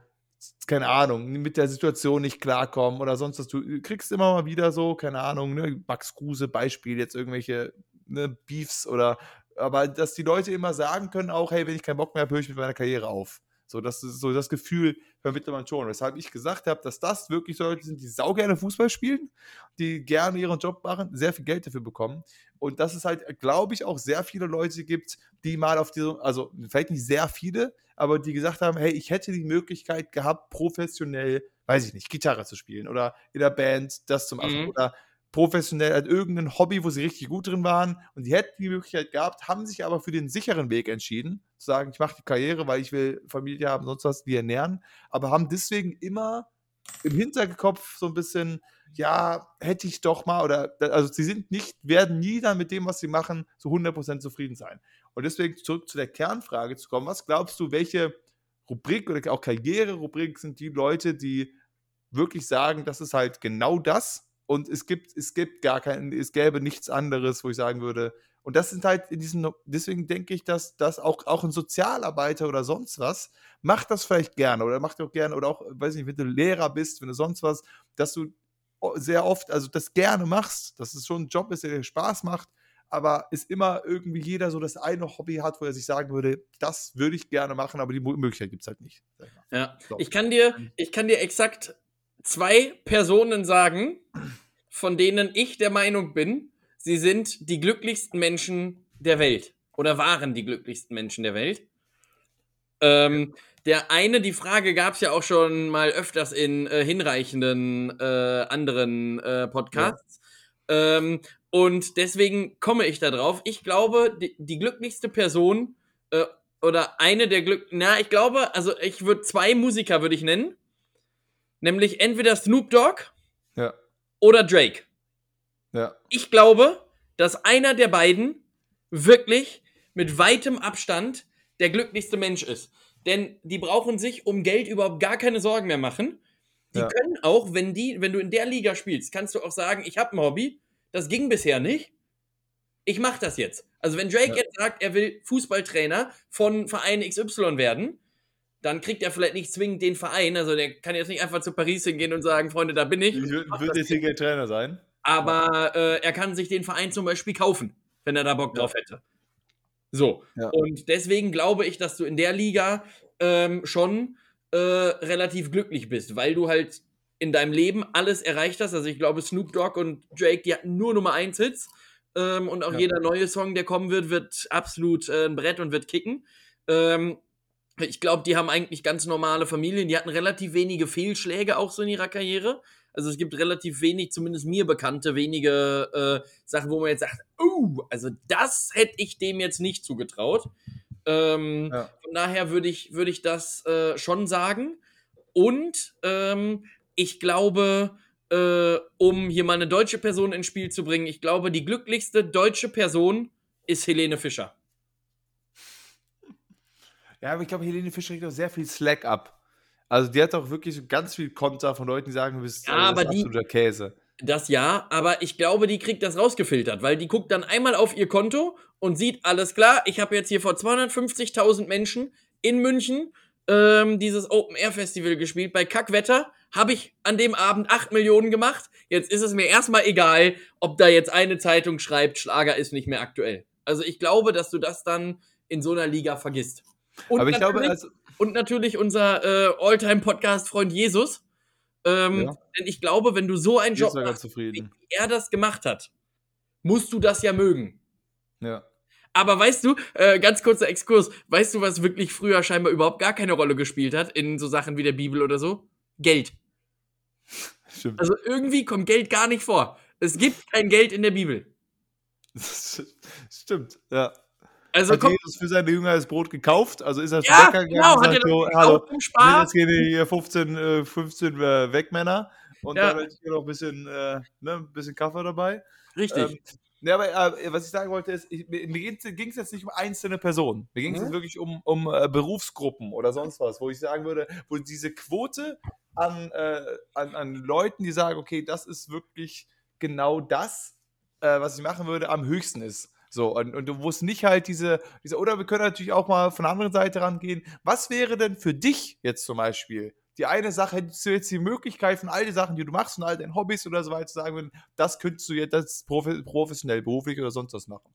keine Ahnung, mit der Situation nicht klarkommen oder sonst was. Du kriegst immer mal wieder so, keine Ahnung, ne, Max Kruse, Beispiel, jetzt irgendwelche ne, Beefs oder aber dass die Leute immer sagen können auch, hey, wenn ich keinen Bock mehr habe, höre ich mit meiner Karriere auf. So, das so das Gefühl vermittelt man schon. Weshalb ich gesagt habe, dass das wirklich so Leute sind, die saugerne Fußball spielen, die gerne ihren Job machen, sehr viel Geld dafür bekommen. Und dass es halt, glaube ich, auch sehr viele Leute gibt, die mal auf diese, also vielleicht nicht sehr viele, aber die gesagt haben, hey, ich hätte die Möglichkeit gehabt, professionell, weiß ich nicht, Gitarre zu spielen oder in der Band das zu machen mhm. oder professionell als irgendein Hobby, wo sie richtig gut drin waren und die hätten die Möglichkeit gehabt, haben sich aber für den sicheren Weg entschieden, zu sagen, ich mache die Karriere, weil ich will Familie haben, sonst was, die ernähren, aber haben deswegen immer im Hinterkopf so ein bisschen, ja, hätte ich doch mal, oder, also sie sind nicht, werden nie dann mit dem, was sie machen, zu 100% zufrieden sein. Und deswegen zurück zu der Kernfrage zu kommen, was glaubst du, welche Rubrik oder auch Karriere-Rubrik sind die Leute, die wirklich sagen, das ist halt genau das, und es gibt, es gibt gar kein, es gäbe nichts anderes, wo ich sagen würde. Und das sind halt in diesem, deswegen denke ich, dass das auch, auch ein Sozialarbeiter oder sonst was macht das vielleicht gerne oder macht auch gerne oder auch, weiß nicht, wenn du Lehrer bist, wenn du sonst was, dass du sehr oft, also das gerne machst, dass es schon ein Job ist, der dir Spaß macht, aber ist immer irgendwie jeder so das eine Hobby hat, wo er sich sagen würde, das würde ich gerne machen, aber die Möglichkeit gibt es halt nicht. Ja, ich kann dir, ich kann dir exakt zwei Personen sagen, von denen ich der Meinung bin, sie sind die glücklichsten Menschen der Welt oder waren die glücklichsten Menschen der Welt. Ähm, der eine, die Frage gab es ja auch schon mal öfters in äh, hinreichenden äh, anderen äh, Podcasts. Ja. Ähm, und deswegen komme ich da drauf. Ich glaube, die, die glücklichste Person äh, oder eine der Glück, na, ich glaube, also ich würde zwei Musiker würde ich nennen. Nämlich entweder Snoop Dogg ja. oder Drake. Ja. Ich glaube, dass einer der beiden wirklich mit weitem Abstand der glücklichste Mensch ist. Denn die brauchen sich um Geld überhaupt gar keine Sorgen mehr machen. Die ja. können auch, wenn die, wenn du in der Liga spielst, kannst du auch sagen, ich habe ein Hobby, das ging bisher nicht. Ich mache das jetzt. Also wenn Drake ja. jetzt sagt, er will Fußballtrainer von Verein XY werden, dann kriegt er vielleicht nicht zwingend den Verein. Also der kann jetzt nicht einfach zu Paris hingehen und sagen, Freunde, da bin ich. Ich würde jetzt hier Trainer sein. Aber äh, er kann sich den Verein zum Beispiel kaufen, wenn er da Bock ja. drauf hätte. So. Ja. Und deswegen glaube ich, dass du in der Liga ähm, schon äh, relativ glücklich bist, weil du halt in deinem Leben alles erreicht hast. Also ich glaube, Snoop Dogg und Drake, die hatten nur Nummer 1 Hits. Ähm, und auch ja. jeder neue Song, der kommen wird, wird absolut äh, ein Brett und wird kicken. Ähm, ich glaube, die haben eigentlich ganz normale Familien. Die hatten relativ wenige Fehlschläge auch so in ihrer Karriere. Also es gibt relativ wenig, zumindest mir bekannte, wenige äh, Sachen, wo man jetzt sagt, oh, also das hätte ich dem jetzt nicht zugetraut. Ähm, ja. Von daher würde ich, würd ich das äh, schon sagen. Und ähm, ich glaube, äh, um hier mal eine deutsche Person ins Spiel zu bringen, ich glaube, die glücklichste deutsche Person ist Helene Fischer. Ja, aber ich glaube, Helene Fischer kriegt auch sehr viel Slack ab. Also die hat auch wirklich ganz viel Konter von Leuten, die sagen, du bist ja, äh, absoluter Käse. Das ja, aber ich glaube, die kriegt das rausgefiltert, weil die guckt dann einmal auf ihr Konto und sieht, alles klar, ich habe jetzt hier vor 250.000 Menschen in München ähm, dieses Open Air Festival gespielt. Bei Kackwetter habe ich an dem Abend 8 Millionen gemacht. Jetzt ist es mir erstmal egal, ob da jetzt eine Zeitung schreibt, Schlager ist nicht mehr aktuell. Also ich glaube, dass du das dann in so einer Liga vergisst. Und Aber ich glaube, also und natürlich unser äh, Alltime-Podcast-Freund Jesus. Ähm, ja. Denn ich glaube, wenn du so einen Job machst, wie er das gemacht hat, musst du das ja mögen. Ja. Aber weißt du, äh, ganz kurzer Exkurs, weißt du, was wirklich früher scheinbar überhaupt gar keine Rolle gespielt hat in so Sachen wie der Bibel oder so? Geld. Stimmt. Also irgendwie kommt Geld gar nicht vor. Es gibt kein Geld in der Bibel. Stimmt, ja. Also hat Jesus für seine Jünger das Brot gekauft, also ist er zum ja, Bäcker gegangen genau, und sagt, so, hallo, jetzt gehen hier 15, 15 äh, Wegmänner und ja. dann hätte ich hier noch ein bisschen, äh, ne, ein bisschen Kaffee dabei. Richtig. Ähm, ja, aber äh, was ich sagen wollte ist, ich, mir ging es jetzt nicht um einzelne Personen. Mir ging es mhm. jetzt wirklich um, um äh, Berufsgruppen oder sonst was, wo ich sagen würde, wo diese Quote an, äh, an, an Leuten, die sagen, okay, das ist wirklich genau das, äh, was ich machen würde, am höchsten ist. So, und, und du musst nicht halt diese, diese, oder wir können natürlich auch mal von der anderen Seite rangehen. Was wäre denn für dich jetzt zum Beispiel die eine Sache, hättest du jetzt die Möglichkeit von all den Sachen, die du machst und all deinen Hobbys oder so weiter zu sagen, das könntest du jetzt das professionell, beruflich oder sonst was machen.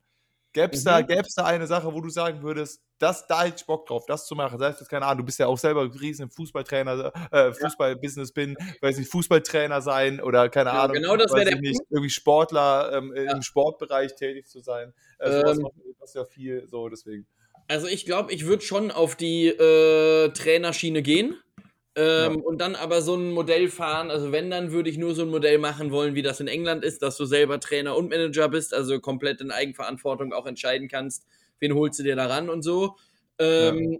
Gäbe es mhm. da, da eine Sache, wo du sagen würdest, das, da hätte ich Bock drauf, das zu machen? Das heißt, keine Ahnung, du bist ja auch selber ein riesen Fußballtrainer, äh, Fußballbusiness bin, weiß nicht, Fußballtrainer sein oder keine ja, Ahnung, genau das weiß der nicht, irgendwie Sportler ähm, ja. im Sportbereich tätig zu sein. Äh, ähm, macht ja viel so, deswegen. Also ich glaube, ich würde schon auf die äh, Trainerschiene gehen. Ähm, ja. Und dann aber so ein Modell fahren, also wenn, dann würde ich nur so ein Modell machen wollen, wie das in England ist, dass du selber Trainer und Manager bist, also komplett in Eigenverantwortung auch entscheiden kannst, wen holst du dir da ran und so. Ähm, ja.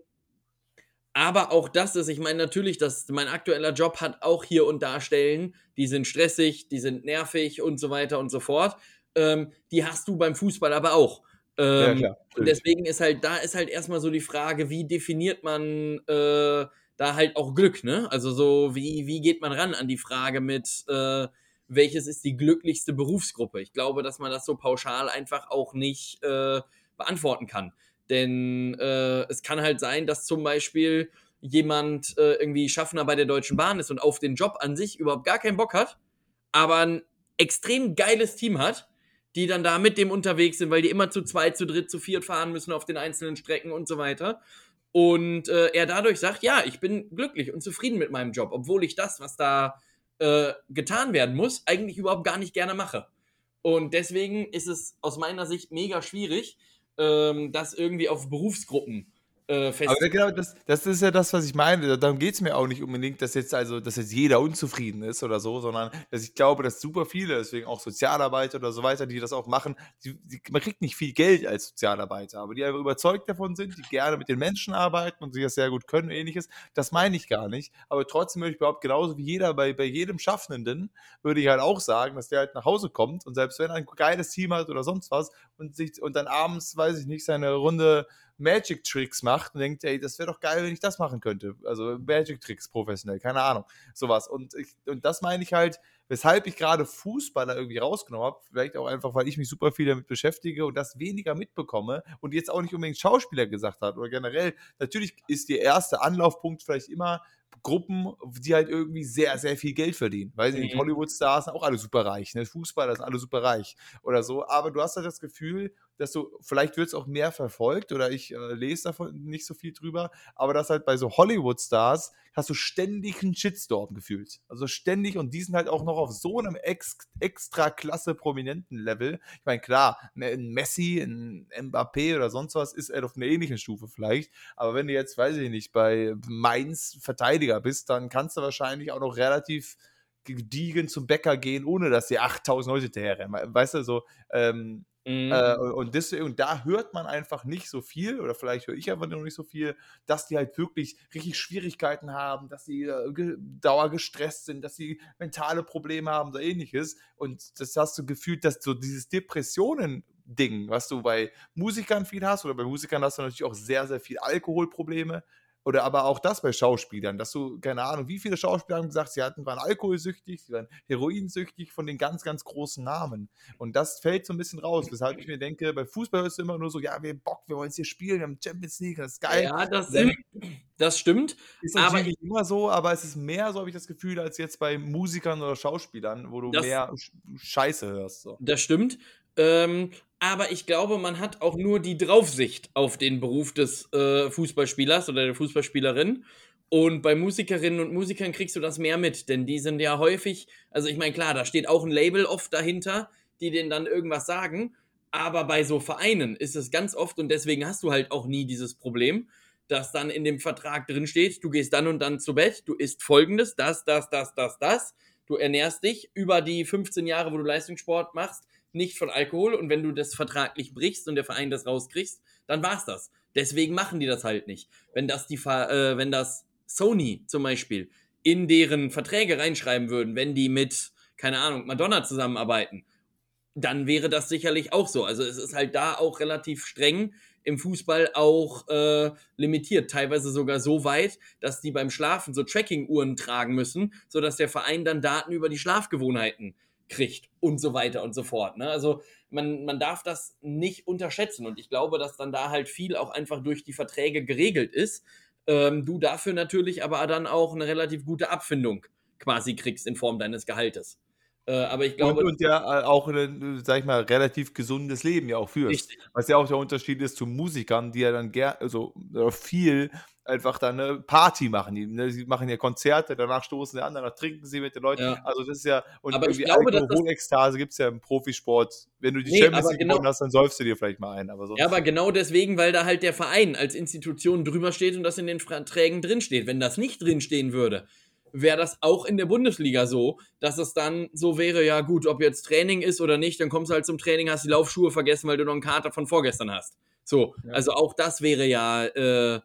Aber auch das ist, ich meine natürlich, dass mein aktueller Job hat auch hier und da Stellen, die sind stressig, die sind nervig und so weiter und so fort. Ähm, die hast du beim Fußball aber auch. Ähm, ja, und deswegen ist halt, da ist halt erstmal so die Frage, wie definiert man äh, da halt auch Glück, ne? Also so, wie, wie geht man ran an die Frage mit, äh, welches ist die glücklichste Berufsgruppe? Ich glaube, dass man das so pauschal einfach auch nicht äh, beantworten kann. Denn äh, es kann halt sein, dass zum Beispiel jemand äh, irgendwie Schaffner bei der Deutschen Bahn ist und auf den Job an sich überhaupt gar keinen Bock hat, aber ein extrem geiles Team hat, die dann da mit dem unterwegs sind, weil die immer zu zweit, zu dritt, zu viert fahren müssen auf den einzelnen Strecken und so weiter. Und äh, er dadurch sagt, ja, ich bin glücklich und zufrieden mit meinem Job, obwohl ich das, was da äh, getan werden muss, eigentlich überhaupt gar nicht gerne mache. Und deswegen ist es aus meiner Sicht mega schwierig, ähm, das irgendwie auf Berufsgruppen äh, fest. Aber genau, das, das ist ja das, was ich meine. Darum geht es mir auch nicht unbedingt, dass jetzt also, dass jetzt jeder unzufrieden ist oder so, sondern dass ich glaube, dass super viele, deswegen auch Sozialarbeiter oder so weiter, die das auch machen, die, die, man kriegt nicht viel Geld als Sozialarbeiter, aber die einfach überzeugt davon sind, die gerne mit den Menschen arbeiten und sich das sehr gut können und ähnliches. Das meine ich gar nicht. Aber trotzdem würde ich überhaupt genauso wie jeder bei, bei jedem Schaffenden, würde ich halt auch sagen, dass der halt nach Hause kommt und selbst wenn er ein geiles Team hat oder sonst was und sich und dann abends, weiß ich nicht, seine Runde Magic Tricks macht und denkt, ey, das wäre doch geil, wenn ich das machen könnte. Also Magic Tricks professionell, keine Ahnung, sowas. Und, ich, und das meine ich halt, weshalb ich gerade Fußballer irgendwie rausgenommen habe, vielleicht auch einfach, weil ich mich super viel damit beschäftige und das weniger mitbekomme und jetzt auch nicht unbedingt Schauspieler gesagt hat oder generell, natürlich ist der erste Anlaufpunkt vielleicht immer Gruppen, die halt irgendwie sehr, sehr viel Geld verdienen. Weiß ich nicht, mhm. Hollywood-Stars sind auch alle super reich, ne? Fußballer sind alle super reich oder so. Aber du hast halt das Gefühl, dass du, vielleicht wird es auch mehr verfolgt oder ich äh, lese davon nicht so viel drüber, aber dass halt bei so Hollywood-Stars hast du ständig einen Shitstorm gefühlt. Also ständig und die sind halt auch noch auf so einem ex extra klasse prominenten Level. Ich meine, klar, ein Messi, ein Mbappé oder sonst was ist halt auf einer ähnlichen Stufe vielleicht, aber wenn du jetzt, weiß ich nicht, bei Mainz Verteidiger bist, dann kannst du wahrscheinlich auch noch relativ gediegen zum Bäcker gehen, ohne dass die 8000 Leute hinterher Weißt du, so, ähm, Mhm. Äh, und, deswegen, und da hört man einfach nicht so viel, oder vielleicht höre ich einfach noch nicht so viel, dass die halt wirklich richtig Schwierigkeiten haben, dass sie äh, ge dauergestresst sind, dass sie mentale Probleme haben oder ähnliches. Und das hast du gefühlt, dass so dieses Depressionen-Ding, was du bei Musikern viel hast, oder bei Musikern hast du natürlich auch sehr, sehr viel Alkoholprobleme, oder aber auch das bei Schauspielern, dass du, keine Ahnung, wie viele Schauspieler haben gesagt, sie hatten, waren alkoholsüchtig, sie waren heroinsüchtig von den ganz, ganz großen Namen. Und das fällt so ein bisschen raus, weshalb ich mir denke, bei Fußball ist es immer nur so, ja, wir Bock, wir wollen es hier spielen, wir haben Champions League, das ist geil. Ja, das, sind, das stimmt. Ist natürlich nicht immer so, aber es ist mehr, so habe ich das Gefühl, als jetzt bei Musikern oder Schauspielern, wo du das, mehr Scheiße hörst. So. Das stimmt. Ähm, aber ich glaube, man hat auch nur die Draufsicht auf den Beruf des äh, Fußballspielers oder der Fußballspielerin. Und bei Musikerinnen und Musikern kriegst du das mehr mit, denn die sind ja häufig, also ich meine, klar, da steht auch ein Label oft dahinter, die denen dann irgendwas sagen. Aber bei so Vereinen ist es ganz oft und deswegen hast du halt auch nie dieses Problem, dass dann in dem Vertrag drin steht, du gehst dann und dann zu Bett, du isst folgendes, das, das, das, das, das. Du ernährst dich über die 15 Jahre, wo du Leistungssport machst, nicht von Alkohol und wenn du das vertraglich brichst und der Verein das rauskriegst, dann war's das. Deswegen machen die das halt nicht. Wenn das die, äh, wenn das Sony zum Beispiel in deren Verträge reinschreiben würden, wenn die mit, keine Ahnung, Madonna zusammenarbeiten, dann wäre das sicherlich auch so. Also es ist halt da auch relativ streng im Fußball auch äh, limitiert, teilweise sogar so weit, dass die beim Schlafen so Tracking-Uhren tragen müssen, sodass der Verein dann Daten über die Schlafgewohnheiten kriegt und so weiter und so fort. Ne? Also man, man darf das nicht unterschätzen und ich glaube, dass dann da halt viel auch einfach durch die Verträge geregelt ist. Ähm, du dafür natürlich aber dann auch eine relativ gute Abfindung quasi kriegst in Form deines Gehaltes. Äh, aber ich glaube. Und, und ja äh, auch ein, sag ich mal, relativ gesundes Leben ja auch führst. Richtig. Was ja auch der Unterschied ist zu Musikern, die ja dann gerne, also viel einfach dann eine Party machen. Die, ne, sie machen ja Konzerte, danach stoßen sie an, danach trinken sie mit den Leuten. Ja. Also das ist ja, und aber irgendwie glaube, Alkoholekstase gibt es ja im Profisport. Wenn du die nee, Champions League genau, gewonnen hast, dann säufst du dir vielleicht mal ein. Aber ja, aber genau deswegen, weil da halt der Verein als Institution drüber steht und das in den Verträgen drinsteht. Wenn das nicht drinstehen würde, wäre das auch in der Bundesliga so, dass es dann so wäre, ja gut, ob jetzt Training ist oder nicht, dann kommst du halt zum Training, hast die Laufschuhe vergessen, weil du noch einen Kater von vorgestern hast. So, ja. also auch das wäre ja, äh,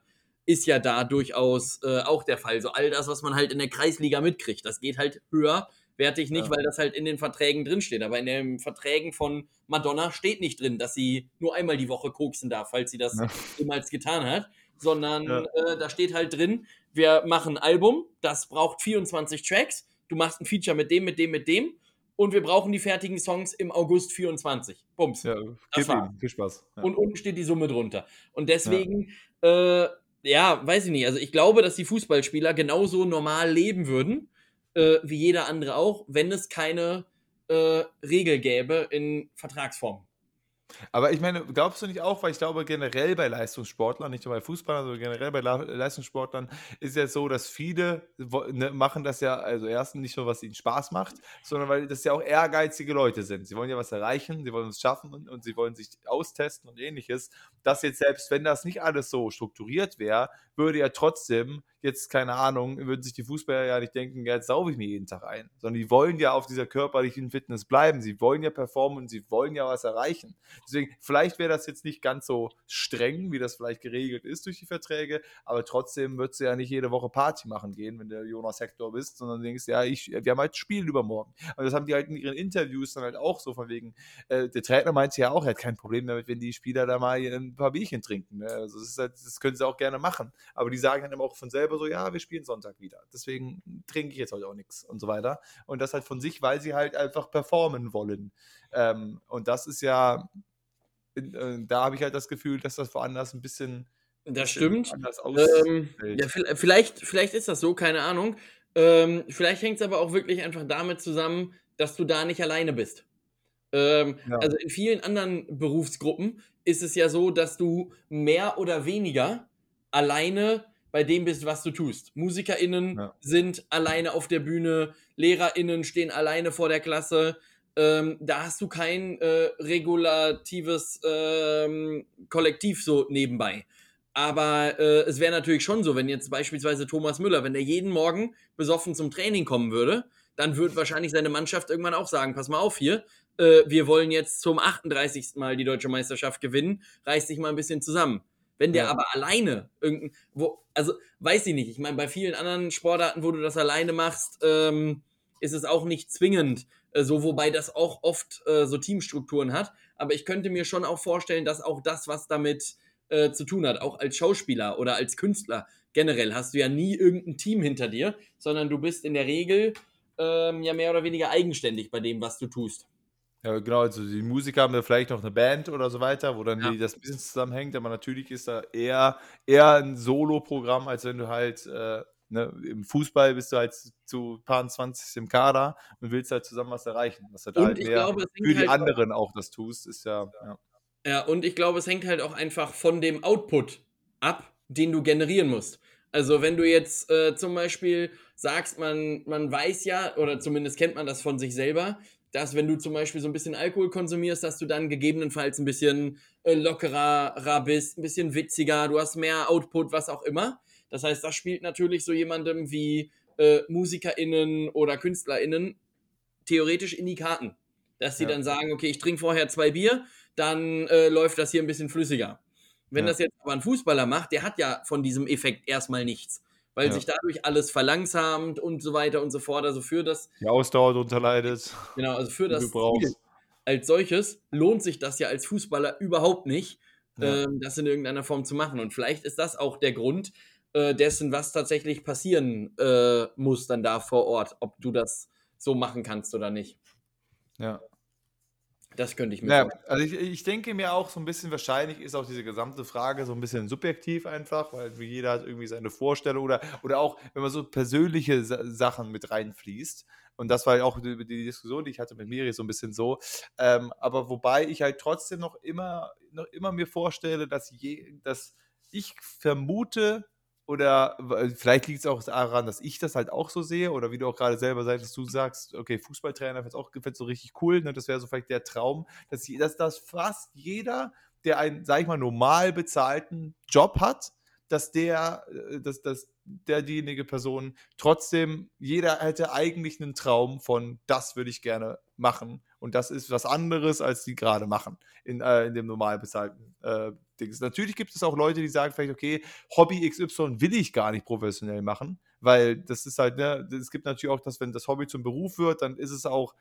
ist ja da durchaus äh, auch der Fall. So all das, was man halt in der Kreisliga mitkriegt, das geht halt höher, werte ich nicht, ja. weil das halt in den Verträgen drinsteht. Aber in den Verträgen von Madonna steht nicht drin, dass sie nur einmal die Woche koksen darf, falls sie das ja. jemals getan hat. Sondern ja. äh, da steht halt drin, wir machen ein Album, das braucht 24 Tracks, du machst ein Feature mit dem, mit dem, mit dem und wir brauchen die fertigen Songs im August 24. Bums. Ja, das war. Viel Spaß. Ja. Und unten steht die Summe drunter. Und deswegen, ja. Äh, ja, weiß ich nicht. Also ich glaube, dass die Fußballspieler genauso normal leben würden, äh, wie jeder andere auch, wenn es keine äh, Regel gäbe in Vertragsform. Aber ich meine, glaubst du nicht auch, weil ich glaube generell bei Leistungssportlern, nicht nur bei Fußballern, sondern generell bei Leistungssportlern ist ja so, dass viele ne, machen das ja, also erstens nicht nur, was ihnen Spaß macht, sondern weil das ja auch ehrgeizige Leute sind. Sie wollen ja was erreichen, sie wollen es schaffen und, und sie wollen sich austesten und ähnliches. Dass jetzt selbst, wenn das nicht alles so strukturiert wäre, würde ja trotzdem jetzt, keine Ahnung, würden sich die Fußballer ja nicht denken, ja, jetzt sauge ich mir jeden Tag ein. Sondern die wollen ja auf dieser körperlichen Fitness bleiben. Sie wollen ja performen und sie wollen ja was erreichen. Deswegen, vielleicht wäre das jetzt nicht ganz so streng, wie das vielleicht geregelt ist durch die Verträge, aber trotzdem würdest du ja nicht jede Woche Party machen gehen, wenn der Jonas Hector bist, sondern denkst, ja, ich, wir haben halt Spiel übermorgen. Und das haben die halt in ihren Interviews dann halt auch so von wegen, äh, der Trainer meinte ja auch, er hat kein Problem damit, wenn die Spieler da mal ein paar Bierchen trinken. Ne? Also das, halt, das können sie auch gerne machen. Aber die sagen dann immer auch von selber so, ja, wir spielen Sonntag wieder. Deswegen trinke ich jetzt heute auch nichts und so weiter. Und das halt von sich, weil sie halt einfach performen wollen. Ähm, und das ist ja, äh, da habe ich halt das Gefühl, dass das woanders ein bisschen. Das stimmt. Ähm, ja, vielleicht, vielleicht ist das so, keine Ahnung. Ähm, vielleicht hängt es aber auch wirklich einfach damit zusammen, dass du da nicht alleine bist. Ähm, ja. Also in vielen anderen Berufsgruppen ist es ja so, dass du mehr oder weniger alleine bei dem bist, was du tust. MusikerInnen ja. sind alleine auf der Bühne, LehrerInnen stehen alleine vor der Klasse. Ähm, da hast du kein äh, regulatives ähm, Kollektiv so nebenbei. Aber äh, es wäre natürlich schon so, wenn jetzt beispielsweise Thomas Müller, wenn der jeden Morgen besoffen zum Training kommen würde, dann würde wahrscheinlich seine Mannschaft irgendwann auch sagen, pass mal auf hier, äh, wir wollen jetzt zum 38. Mal die deutsche Meisterschaft gewinnen, reiß dich mal ein bisschen zusammen. Wenn der ja. aber alleine irgendein, wo, also weiß ich nicht, ich meine, bei vielen anderen Sportarten, wo du das alleine machst, ähm, ist es auch nicht zwingend äh, so, wobei das auch oft äh, so Teamstrukturen hat. Aber ich könnte mir schon auch vorstellen, dass auch das, was damit äh, zu tun hat, auch als Schauspieler oder als Künstler generell, hast du ja nie irgendein Team hinter dir, sondern du bist in der Regel ähm, ja mehr oder weniger eigenständig bei dem, was du tust. Ja, genau, also die Musiker haben da vielleicht noch eine Band oder so weiter, wo dann ja. die, das ein bisschen zusammenhängt, aber natürlich ist da eher, eher ein Solo-Programm, als wenn du halt äh, ne, im Fußball bist du halt zu paar 20 im Kader und willst halt zusammen was erreichen. Was du da halt mehr glaube, für die halt anderen auch, auch, das tust, ist ja, ja. Ja, und ich glaube, es hängt halt auch einfach von dem Output ab, den du generieren musst. Also wenn du jetzt äh, zum Beispiel sagst, man, man weiß ja, oder zumindest kennt man das von sich selber, dass wenn du zum Beispiel so ein bisschen Alkohol konsumierst, dass du dann gegebenenfalls ein bisschen äh, lockerer bist, ein bisschen witziger, du hast mehr Output, was auch immer. Das heißt, das spielt natürlich so jemandem wie äh, MusikerInnen oder KünstlerInnen theoretisch in die Karten. Dass sie ja. dann sagen, okay, ich trinke vorher zwei Bier, dann äh, läuft das hier ein bisschen flüssiger. Wenn ja. das jetzt aber ein Fußballer macht, der hat ja von diesem Effekt erstmal nichts weil ja. sich dadurch alles verlangsamt und so weiter und so fort. Also für das. Die Ausdauer darunter leidet. Genau, also für das Ziel als solches lohnt sich das ja als Fußballer überhaupt nicht, ja. ähm, das in irgendeiner Form zu machen. Und vielleicht ist das auch der Grund äh, dessen, was tatsächlich passieren äh, muss dann da vor Ort, ob du das so machen kannst oder nicht. Ja. Das könnte ich mir ja, Also ich, ich denke mir auch so ein bisschen, wahrscheinlich ist auch diese gesamte Frage so ein bisschen subjektiv einfach, weil jeder hat irgendwie seine Vorstellung oder, oder auch, wenn man so persönliche Sachen mit reinfließt. Und das war auch die, die Diskussion, die ich hatte mit Miri so ein bisschen so. Ähm, aber wobei ich halt trotzdem noch immer, noch immer mir vorstelle, dass, je, dass ich vermute, oder vielleicht liegt es auch daran, dass ich das halt auch so sehe, oder wie du auch gerade selber sagst, dass du sagst, okay, Fußballtrainer fällt auch find's so richtig cool, ne? das wäre so vielleicht der Traum, dass, dass, dass fast jeder, der einen, sag ich mal, normal bezahlten Job hat, dass der, äh, dass, dass der diejenige Person trotzdem, jeder hätte eigentlich einen Traum von, das würde ich gerne machen. Und das ist was anderes, als die gerade machen, in, äh, in dem normal bezahlten äh, Dings. Natürlich gibt es auch Leute, die sagen vielleicht, okay, Hobby XY will ich gar nicht professionell machen, weil das ist halt, ne, es gibt natürlich auch, dass wenn das Hobby zum Beruf wird, dann ist es auch,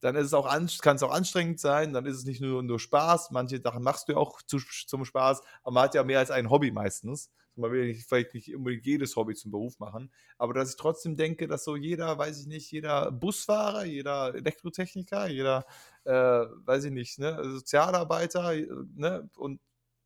dann ist es auch kann es auch anstrengend sein, dann ist es nicht nur, nur Spaß, manche Sachen machst du ja auch zu, zum Spaß, aber man hat ja mehr als ein Hobby meistens. Man will nicht, vielleicht nicht unbedingt jedes Hobby zum Beruf machen, aber dass ich trotzdem denke, dass so jeder, weiß ich nicht, jeder Busfahrer, jeder Elektrotechniker, jeder, äh, weiß ich nicht, ne, Sozialarbeiter, ne, und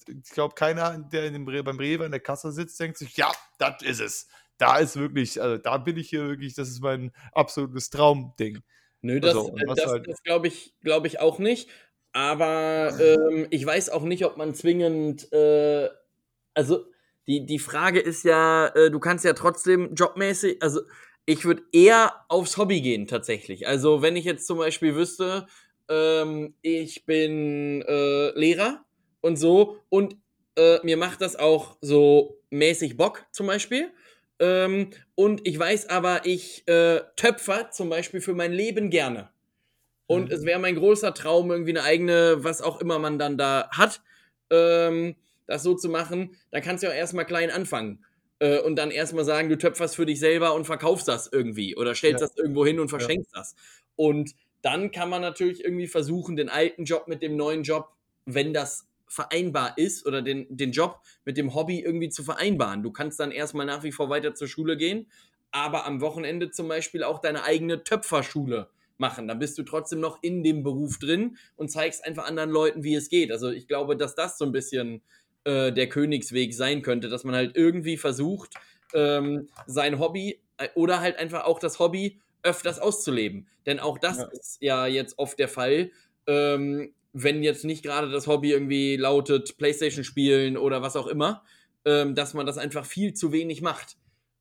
ich glaube, keiner, der in dem, beim Rewe in der Kasse sitzt, denkt sich, ja, das ist es. Da ist wirklich, also da bin ich hier wirklich, das ist mein absolutes Traumding. Nö, das, also, das, halt das glaube ich, glaub ich auch nicht. Aber ähm, ich weiß auch nicht, ob man zwingend, äh, also die, die Frage ist ja, äh, du kannst ja trotzdem jobmäßig, also ich würde eher aufs Hobby gehen tatsächlich. Also wenn ich jetzt zum Beispiel wüsste, ähm, ich bin äh, Lehrer und so und äh, mir macht das auch so mäßig Bock zum Beispiel. Ähm, und ich weiß aber, ich äh, töpfer zum Beispiel für mein Leben gerne. Und mhm. es wäre mein großer Traum, irgendwie eine eigene, was auch immer man dann da hat, ähm, das so zu machen. Dann kannst du ja auch erstmal klein anfangen. Äh, und dann erstmal sagen, du töpferst für dich selber und verkaufst das irgendwie. Oder stellst ja. das irgendwo hin und verschenkst ja. das. Und dann kann man natürlich irgendwie versuchen, den alten Job mit dem neuen Job, wenn das vereinbar ist, oder den, den Job mit dem Hobby irgendwie zu vereinbaren. Du kannst dann erstmal nach wie vor weiter zur Schule gehen, aber am Wochenende zum Beispiel auch deine eigene Töpferschule machen. Dann bist du trotzdem noch in dem Beruf drin und zeigst einfach anderen Leuten, wie es geht. Also ich glaube, dass das so ein bisschen äh, der Königsweg sein könnte, dass man halt irgendwie versucht, ähm, sein Hobby äh, oder halt einfach auch das Hobby öfters auszuleben. Denn auch das ja. ist ja jetzt oft der Fall. Ähm, wenn jetzt nicht gerade das Hobby irgendwie lautet Playstation spielen oder was auch immer, ähm, dass man das einfach viel zu wenig macht.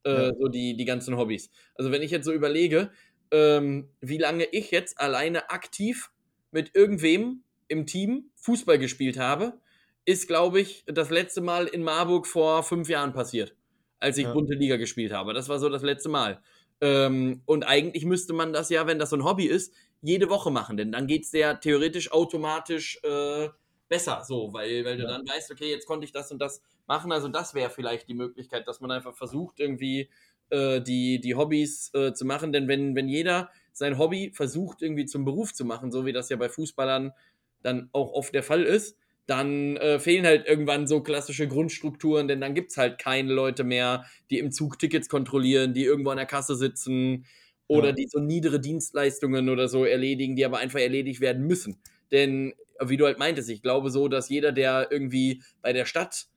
Äh, ja. So die, die ganzen Hobbys. Also wenn ich jetzt so überlege, ähm, wie lange ich jetzt alleine aktiv mit irgendwem im Team Fußball gespielt habe, ist, glaube ich, das letzte Mal in Marburg vor fünf Jahren passiert, als ich ja. bunte Liga gespielt habe. Das war so das letzte Mal. Ähm, und eigentlich müsste man das ja, wenn das so ein Hobby ist, jede Woche machen, denn dann geht es ja theoretisch automatisch äh, besser, so, weil, weil ja. du dann weißt, okay, jetzt konnte ich das und das machen. Also das wäre vielleicht die Möglichkeit, dass man einfach versucht, irgendwie äh, die, die Hobbys äh, zu machen. Denn wenn, wenn jeder sein Hobby versucht, irgendwie zum Beruf zu machen, so wie das ja bei Fußballern dann auch oft der Fall ist, dann äh, fehlen halt irgendwann so klassische Grundstrukturen, denn dann gibt es halt keine Leute mehr, die im Zug Tickets kontrollieren, die irgendwo an der Kasse sitzen oder ja. die so niedere Dienstleistungen oder so erledigen, die aber einfach erledigt werden müssen. Denn, wie du halt meintest, ich glaube so, dass jeder, der irgendwie bei der Stadt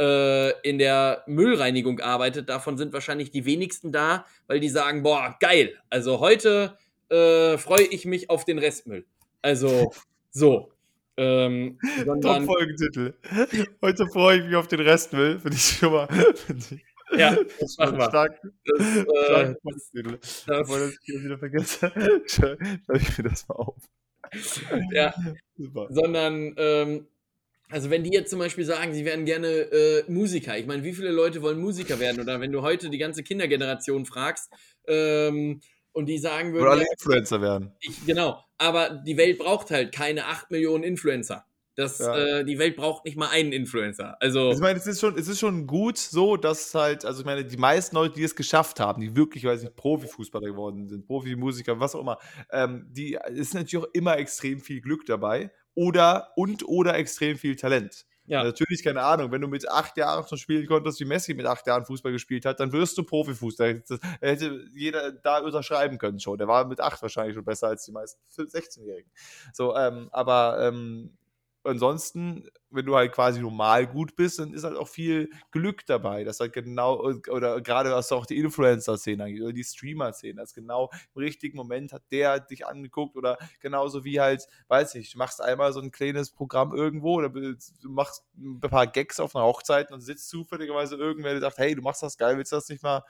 äh, in der Müllreinigung arbeitet, davon sind wahrscheinlich die wenigsten da, weil die sagen, boah, geil, also heute äh, freue ich mich auf den Restmüll. Also, so. Ähm, sondern, Top-Folgentitel. Heute freue ich mich auf den Restmüll. Finde ich schon mal. Ja, das machen wir. Stark, das, äh, das, das, Bevor ich das wieder vergesse, schreibe ich mir das mal auf. Ja, Super. sondern, ähm, also wenn die jetzt zum Beispiel sagen, sie wären gerne äh, Musiker, ich meine, wie viele Leute wollen Musiker werden? Oder wenn du heute die ganze Kindergeneration fragst, ähm, und die sagen würden. Oder alle Influencer werden. Ich, genau, aber die Welt braucht halt keine 8 Millionen Influencer. Das, ja. äh, die Welt braucht nicht mal einen Influencer. Also, ich meine, es ist, schon, es ist schon gut so, dass halt, also ich meine, die meisten Leute, die es geschafft haben, die wirklich, weiß nicht, Profifußballer geworden sind, Profimusiker, was auch immer, ähm, die ist natürlich auch immer extrem viel Glück dabei oder und oder extrem viel Talent. Ja. Natürlich, keine Ahnung, wenn du mit acht Jahren schon spielen konntest, wie Messi mit acht Jahren Fußball gespielt hat, dann wirst du Profifußball. Das hätte jeder da unterschreiben können schon. Der war mit acht wahrscheinlich schon besser als die meisten 16-Jährigen. So, ähm, aber ähm, ansonsten, wenn du halt quasi normal gut bist, dann ist halt auch viel Glück dabei. Das halt genau, oder gerade was auch die Influencer-Szene angeht, oder die Streamer-Szene, das genau im richtigen Moment hat der dich angeguckt oder genauso wie halt, weiß ich, du machst einmal so ein kleines Programm irgendwo oder du machst ein paar Gags auf einer Hochzeit und sitzt zufälligerweise irgendwer, der sagt, hey, du machst das geil, willst du das nicht mal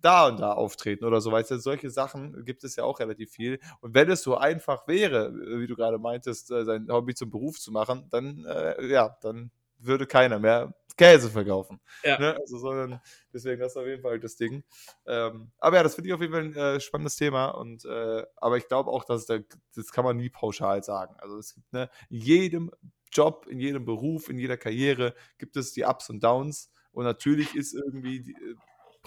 da und da auftreten oder so, weißt du, solche Sachen gibt es ja auch relativ viel. Und wenn es so einfach wäre, äh, wie du gerade meintest, äh, sein Hobby zum Beruf zu machen, dann, äh, ja, dann würde keiner mehr Käse verkaufen. Ja. Ne? Also, sondern deswegen das ist auf jeden Fall das Ding. Ähm, aber ja, das finde ich auf jeden Fall ein äh, spannendes Thema. Und äh, aber ich glaube auch, dass da, das kann man nie pauschal sagen. Also es gibt ne, in jedem Job, in jedem Beruf, in jeder Karriere gibt es die Ups und Downs. Und natürlich ist irgendwie die, äh,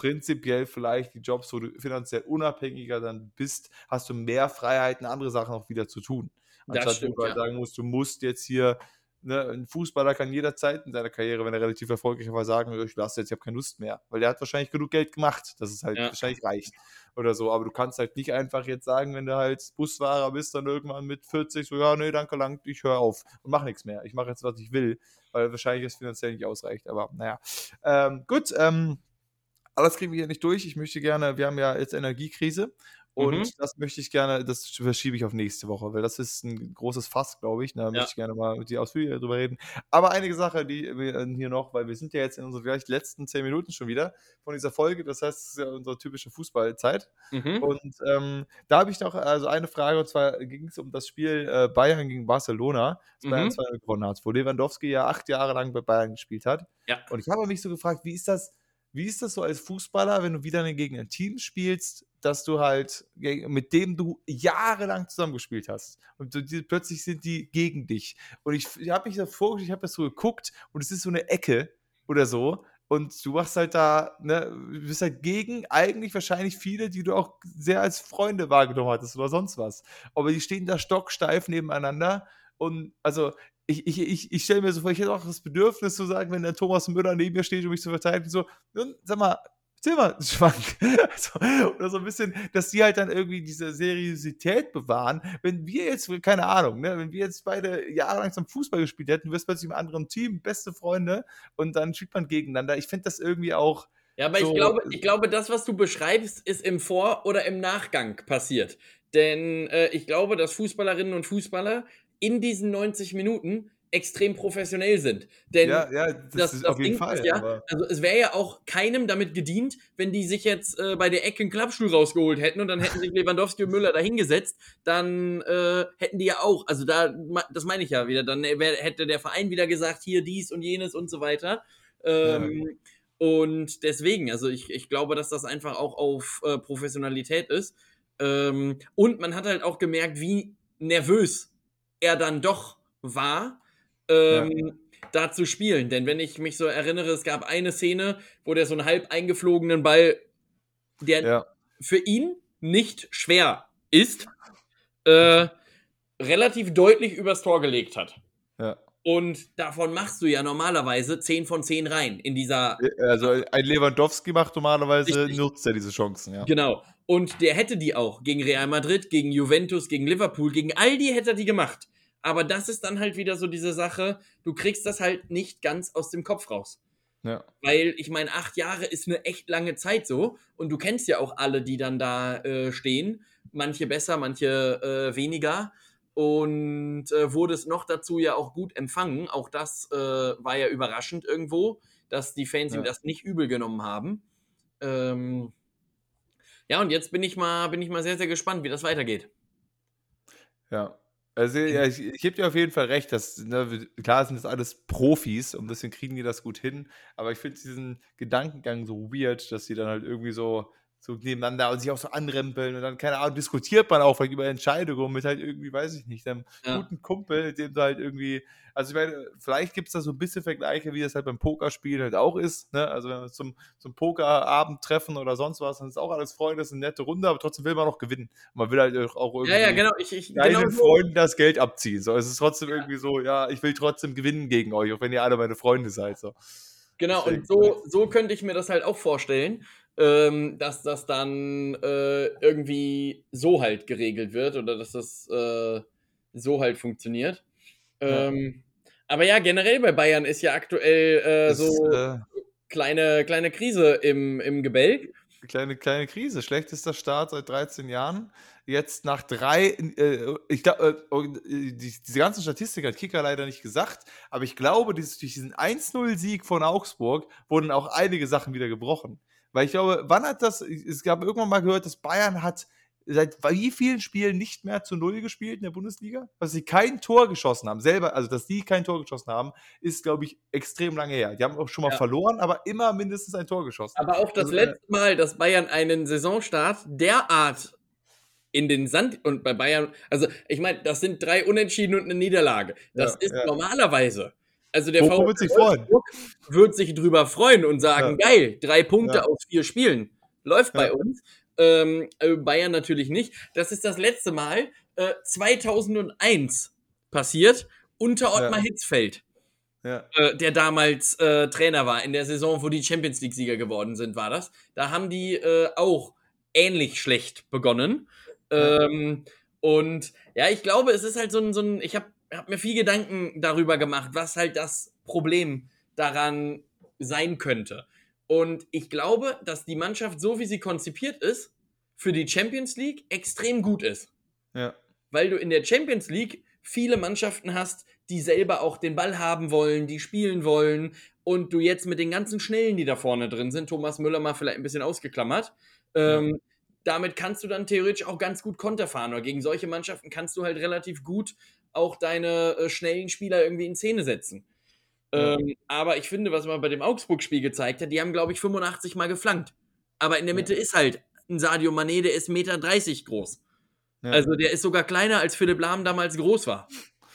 prinzipiell vielleicht die Jobs, wo du finanziell unabhängiger dann bist, hast du mehr Freiheiten, andere Sachen auch wieder zu tun. Anstatt stimmt, du ja. sagen musst, du musst jetzt hier, ne, ein Fußballer kann jederzeit in seiner Karriere, wenn er relativ erfolgreich war, sagen, ich lasse jetzt, ich habe keine Lust mehr. Weil der hat wahrscheinlich genug Geld gemacht, dass es halt ja. wahrscheinlich reicht oder so. Aber du kannst halt nicht einfach jetzt sagen, wenn du halt Busfahrer bist, dann irgendwann mit 40 so, ja, nee, danke lang, ich höre auf und mache nichts mehr. Ich mache jetzt, was ich will, weil wahrscheinlich es finanziell nicht ausreicht. Aber naja. Ähm, gut, ähm, alles kriegen wir hier nicht durch. Ich möchte gerne, wir haben ja jetzt Energiekrise Und mhm. das möchte ich gerne, das verschiebe ich auf nächste Woche, weil das ist ein großes Fass, glaube ich. Da ja. möchte ich gerne mal mit dir ausführlicher drüber reden. Aber einige Sache, die wir äh, hier noch, weil wir sind ja jetzt in unseren vielleicht letzten zehn Minuten schon wieder von dieser Folge. Das heißt, es ist ja unsere typische Fußballzeit. Mhm. Und ähm, da habe ich noch also eine Frage, und zwar ging es um das Spiel äh, Bayern gegen Barcelona, das mhm. Bayern 2 gewonnen hat, wo Lewandowski ja acht Jahre lang bei Bayern gespielt hat. Ja. Und ich habe mich so gefragt, wie ist das? Wie ist das so als Fußballer, wenn du wieder gegen ein Team spielst, dass du halt, mit dem du jahrelang zusammengespielt hast und du, die, plötzlich sind die gegen dich. Und ich, ich habe mich da vorgestellt, ich habe das so geguckt und es ist so eine Ecke oder so und du machst halt da, ne, du bist halt gegen eigentlich wahrscheinlich viele, die du auch sehr als Freunde wahrgenommen hattest oder sonst was. Aber die stehen da stocksteif nebeneinander und also ich, ich, ich, ich stelle mir so vor, ich hätte auch das Bedürfnis zu sagen, wenn der Thomas Müller neben mir steht, um mich zu verteidigen, so, sag mal, Zimmerschwank. also, oder so ein bisschen, dass die halt dann irgendwie diese Seriosität bewahren. Wenn wir jetzt, keine Ahnung, ne, wenn wir jetzt beide jahrelang zum Fußball gespielt hätten, du wirst plötzlich im anderen Team, beste Freunde und dann spielt man gegeneinander. Ich finde das irgendwie auch. Ja, aber so ich glaube, ich glaube, das, was du beschreibst, ist im Vor- oder im Nachgang passiert. Denn äh, ich glaube, dass Fußballerinnen und Fußballer in diesen 90 Minuten extrem professionell sind. Denn ja, ja, das, das, ist das auf jeden Ding Fall. Ist ja, also es wäre ja auch keinem damit gedient, wenn die sich jetzt äh, bei der Ecke einen Klappstuhl rausgeholt hätten und dann hätten sich Lewandowski und Müller dahingesetzt, dann äh, hätten die ja auch, also da, das meine ich ja wieder, dann wär, hätte der Verein wieder gesagt, hier dies und jenes und so weiter. Ähm, ja. Und deswegen, also ich, ich glaube, dass das einfach auch auf äh, Professionalität ist. Ähm, und man hat halt auch gemerkt, wie nervös er dann doch war ähm, ja. da zu spielen. Denn wenn ich mich so erinnere, es gab eine Szene, wo der so einen halb eingeflogenen Ball, der ja. für ihn nicht schwer ist, äh, relativ deutlich übers Tor gelegt hat. Ja. Und davon machst du ja normalerweise 10 von 10 rein in dieser. Also ein Lewandowski macht normalerweise, nutzt er diese Chancen, ja. Genau. Und der hätte die auch gegen Real Madrid, gegen Juventus, gegen Liverpool, gegen all die hätte er die gemacht. Aber das ist dann halt wieder so diese Sache, du kriegst das halt nicht ganz aus dem Kopf raus. Ja. Weil ich meine, acht Jahre ist eine echt lange Zeit so. Und du kennst ja auch alle, die dann da äh, stehen. Manche besser, manche äh, weniger. Und äh, wurde es noch dazu ja auch gut empfangen. Auch das äh, war ja überraschend irgendwo, dass die Fans ja. ihm das nicht übel genommen haben. Ähm ja, und jetzt bin ich mal, bin ich mal sehr, sehr gespannt, wie das weitergeht. Ja, also, ja, ich, ich gebe dir auf jeden Fall recht, dass, ne, klar sind das alles Profis und deswegen kriegen die das gut hin, aber ich finde diesen Gedankengang so weird, dass sie dann halt irgendwie so so nebeneinander und sich auch so anrempeln und dann, keine Ahnung, diskutiert man auch über Entscheidungen mit halt irgendwie, weiß ich nicht, einem ja. guten Kumpel, dem du halt irgendwie, also ich meine, vielleicht gibt es da so ein bisschen Vergleiche, wie das halt beim Pokerspiel halt auch ist, ne, also wenn wir zum, zum Pokerabend treffen oder sonst was, dann ist auch alles Freunde, das ist eine nette Runde, aber trotzdem will man auch gewinnen. man will halt auch irgendwie ja, ja, genau. ich, ich, deinen genau Freunden das Geld abziehen, so, es ist trotzdem ja. irgendwie so, ja, ich will trotzdem gewinnen gegen euch, auch wenn ihr alle meine Freunde seid, so. Genau, und so, so könnte ich mir das halt auch vorstellen ähm, dass das dann äh, irgendwie so halt geregelt wird oder dass das äh, so halt funktioniert. Ähm, ja. Aber ja, generell bei Bayern ist ja aktuell äh, so äh, kleine, kleine Krise im, im Gebälk. Kleine, kleine Krise. Schlechtester Start seit 13 Jahren. Jetzt nach drei, äh, ich glaube, äh, die, diese ganzen Statistiken hat Kicker leider nicht gesagt, aber ich glaube, dieses, durch diesen 1-0-Sieg von Augsburg wurden auch einige Sachen wieder gebrochen. Weil ich glaube, wann hat das, es gab irgendwann mal gehört, dass Bayern hat seit wie vielen Spielen nicht mehr zu Null gespielt in der Bundesliga? Dass sie kein Tor geschossen haben, selber, also dass die kein Tor geschossen haben, ist, glaube ich, extrem lange her. Die haben auch schon mal ja. verloren, aber immer mindestens ein Tor geschossen. Aber auch das also, äh, letzte Mal, dass Bayern einen Saisonstart derart in den Sand und bei Bayern, also ich meine, das sind drei Unentschieden und eine Niederlage. Das ja, ist ja. normalerweise also der VfB wird sich wird sich drüber freuen und sagen, ja. geil, drei Punkte ja. aus vier Spielen. Läuft ja. bei uns. Ähm, äh, Bayern natürlich nicht. Das ist das letzte Mal äh, 2001 passiert unter Ottmar Hitzfeld. Ja. Äh, der damals äh, Trainer war, in der Saison, wo die Champions League-Sieger geworden sind, war das. Da haben die äh, auch ähnlich schlecht begonnen. Ähm, und ja, ich glaube, es ist halt so ein, so ein ich habe habe mir viel Gedanken darüber gemacht, was halt das Problem daran sein könnte. Und ich glaube, dass die Mannschaft, so wie sie konzipiert ist, für die Champions League extrem gut ist. Ja. Weil du in der Champions League viele Mannschaften hast, die selber auch den Ball haben wollen, die spielen wollen und du jetzt mit den ganzen Schnellen, die da vorne drin sind, Thomas Müller mal vielleicht ein bisschen ausgeklammert, ähm, damit kannst du dann theoretisch auch ganz gut Konter fahren. Oder gegen solche Mannschaften kannst du halt relativ gut auch deine äh, schnellen Spieler irgendwie in Szene setzen. Ja. Ähm, aber ich finde, was man bei dem Augsburg-Spiel gezeigt hat, die haben, glaube ich, 85 Mal geflankt. Aber in der Mitte ja. ist halt ein Sadio Mané, der ist 1,30 Meter groß. Ja. Also der ist sogar kleiner, als Philipp Lahm damals groß war.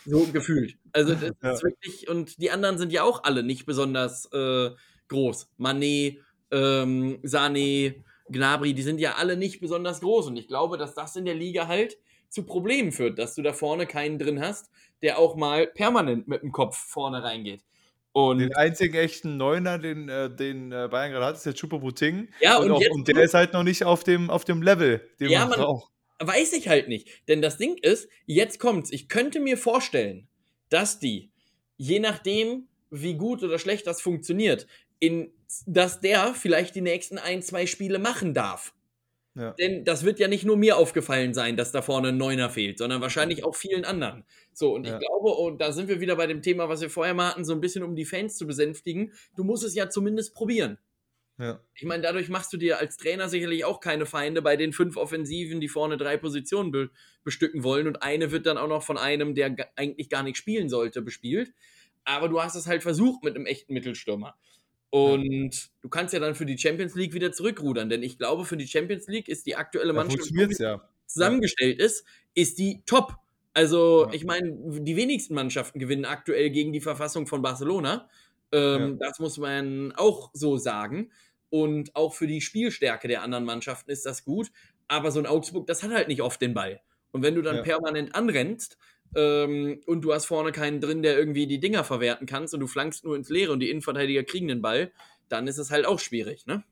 So gefühlt. Also das ist wirklich, und die anderen sind ja auch alle nicht besonders äh, groß. Mané, ähm, Sané, Gnabry, die sind ja alle nicht besonders groß. Und ich glaube, dass das in der Liga halt zu Problemen führt, dass du da vorne keinen drin hast, der auch mal permanent mit dem Kopf vorne reingeht. Und den einzigen echten Neuner, den, äh, den äh, Bayern gerade hat, ist der Chupomoting. Ja, und, und, auch, und der ist halt noch nicht auf dem, auf dem Level, den ja, man braucht. Weiß ich halt nicht. Denn das Ding ist, jetzt kommt's. Ich könnte mir vorstellen, dass die, je nachdem, wie gut oder schlecht das funktioniert, in, dass der vielleicht die nächsten ein, zwei Spiele machen darf. Ja. Denn das wird ja nicht nur mir aufgefallen sein, dass da vorne ein Neuner fehlt, sondern wahrscheinlich auch vielen anderen. So, und ja. ich glaube, und da sind wir wieder bei dem Thema, was wir vorher mal hatten, so ein bisschen um die Fans zu besänftigen. Du musst es ja zumindest probieren. Ja. Ich meine, dadurch machst du dir als Trainer sicherlich auch keine Feinde bei den fünf Offensiven, die vorne drei Positionen be bestücken wollen und eine wird dann auch noch von einem, der eigentlich gar nicht spielen sollte, bespielt. Aber du hast es halt versucht mit einem echten Mittelstürmer. Und ja. du kannst ja dann für die Champions League wieder zurückrudern, denn ich glaube, für die Champions League ist die aktuelle Mannschaft, die ja. zusammengestellt ist, ist die top. Also, ich meine, die wenigsten Mannschaften gewinnen aktuell gegen die Verfassung von Barcelona. Ähm, das muss man auch so sagen. Und auch für die Spielstärke der anderen Mannschaften ist das gut. Aber so ein Augsburg, das hat halt nicht oft den Ball. Und wenn du dann permanent anrennst, ähm, und du hast vorne keinen drin, der irgendwie die Dinger verwerten kannst und du flankst nur ins Leere und die Innenverteidiger kriegen den Ball, dann ist es halt auch schwierig, ne?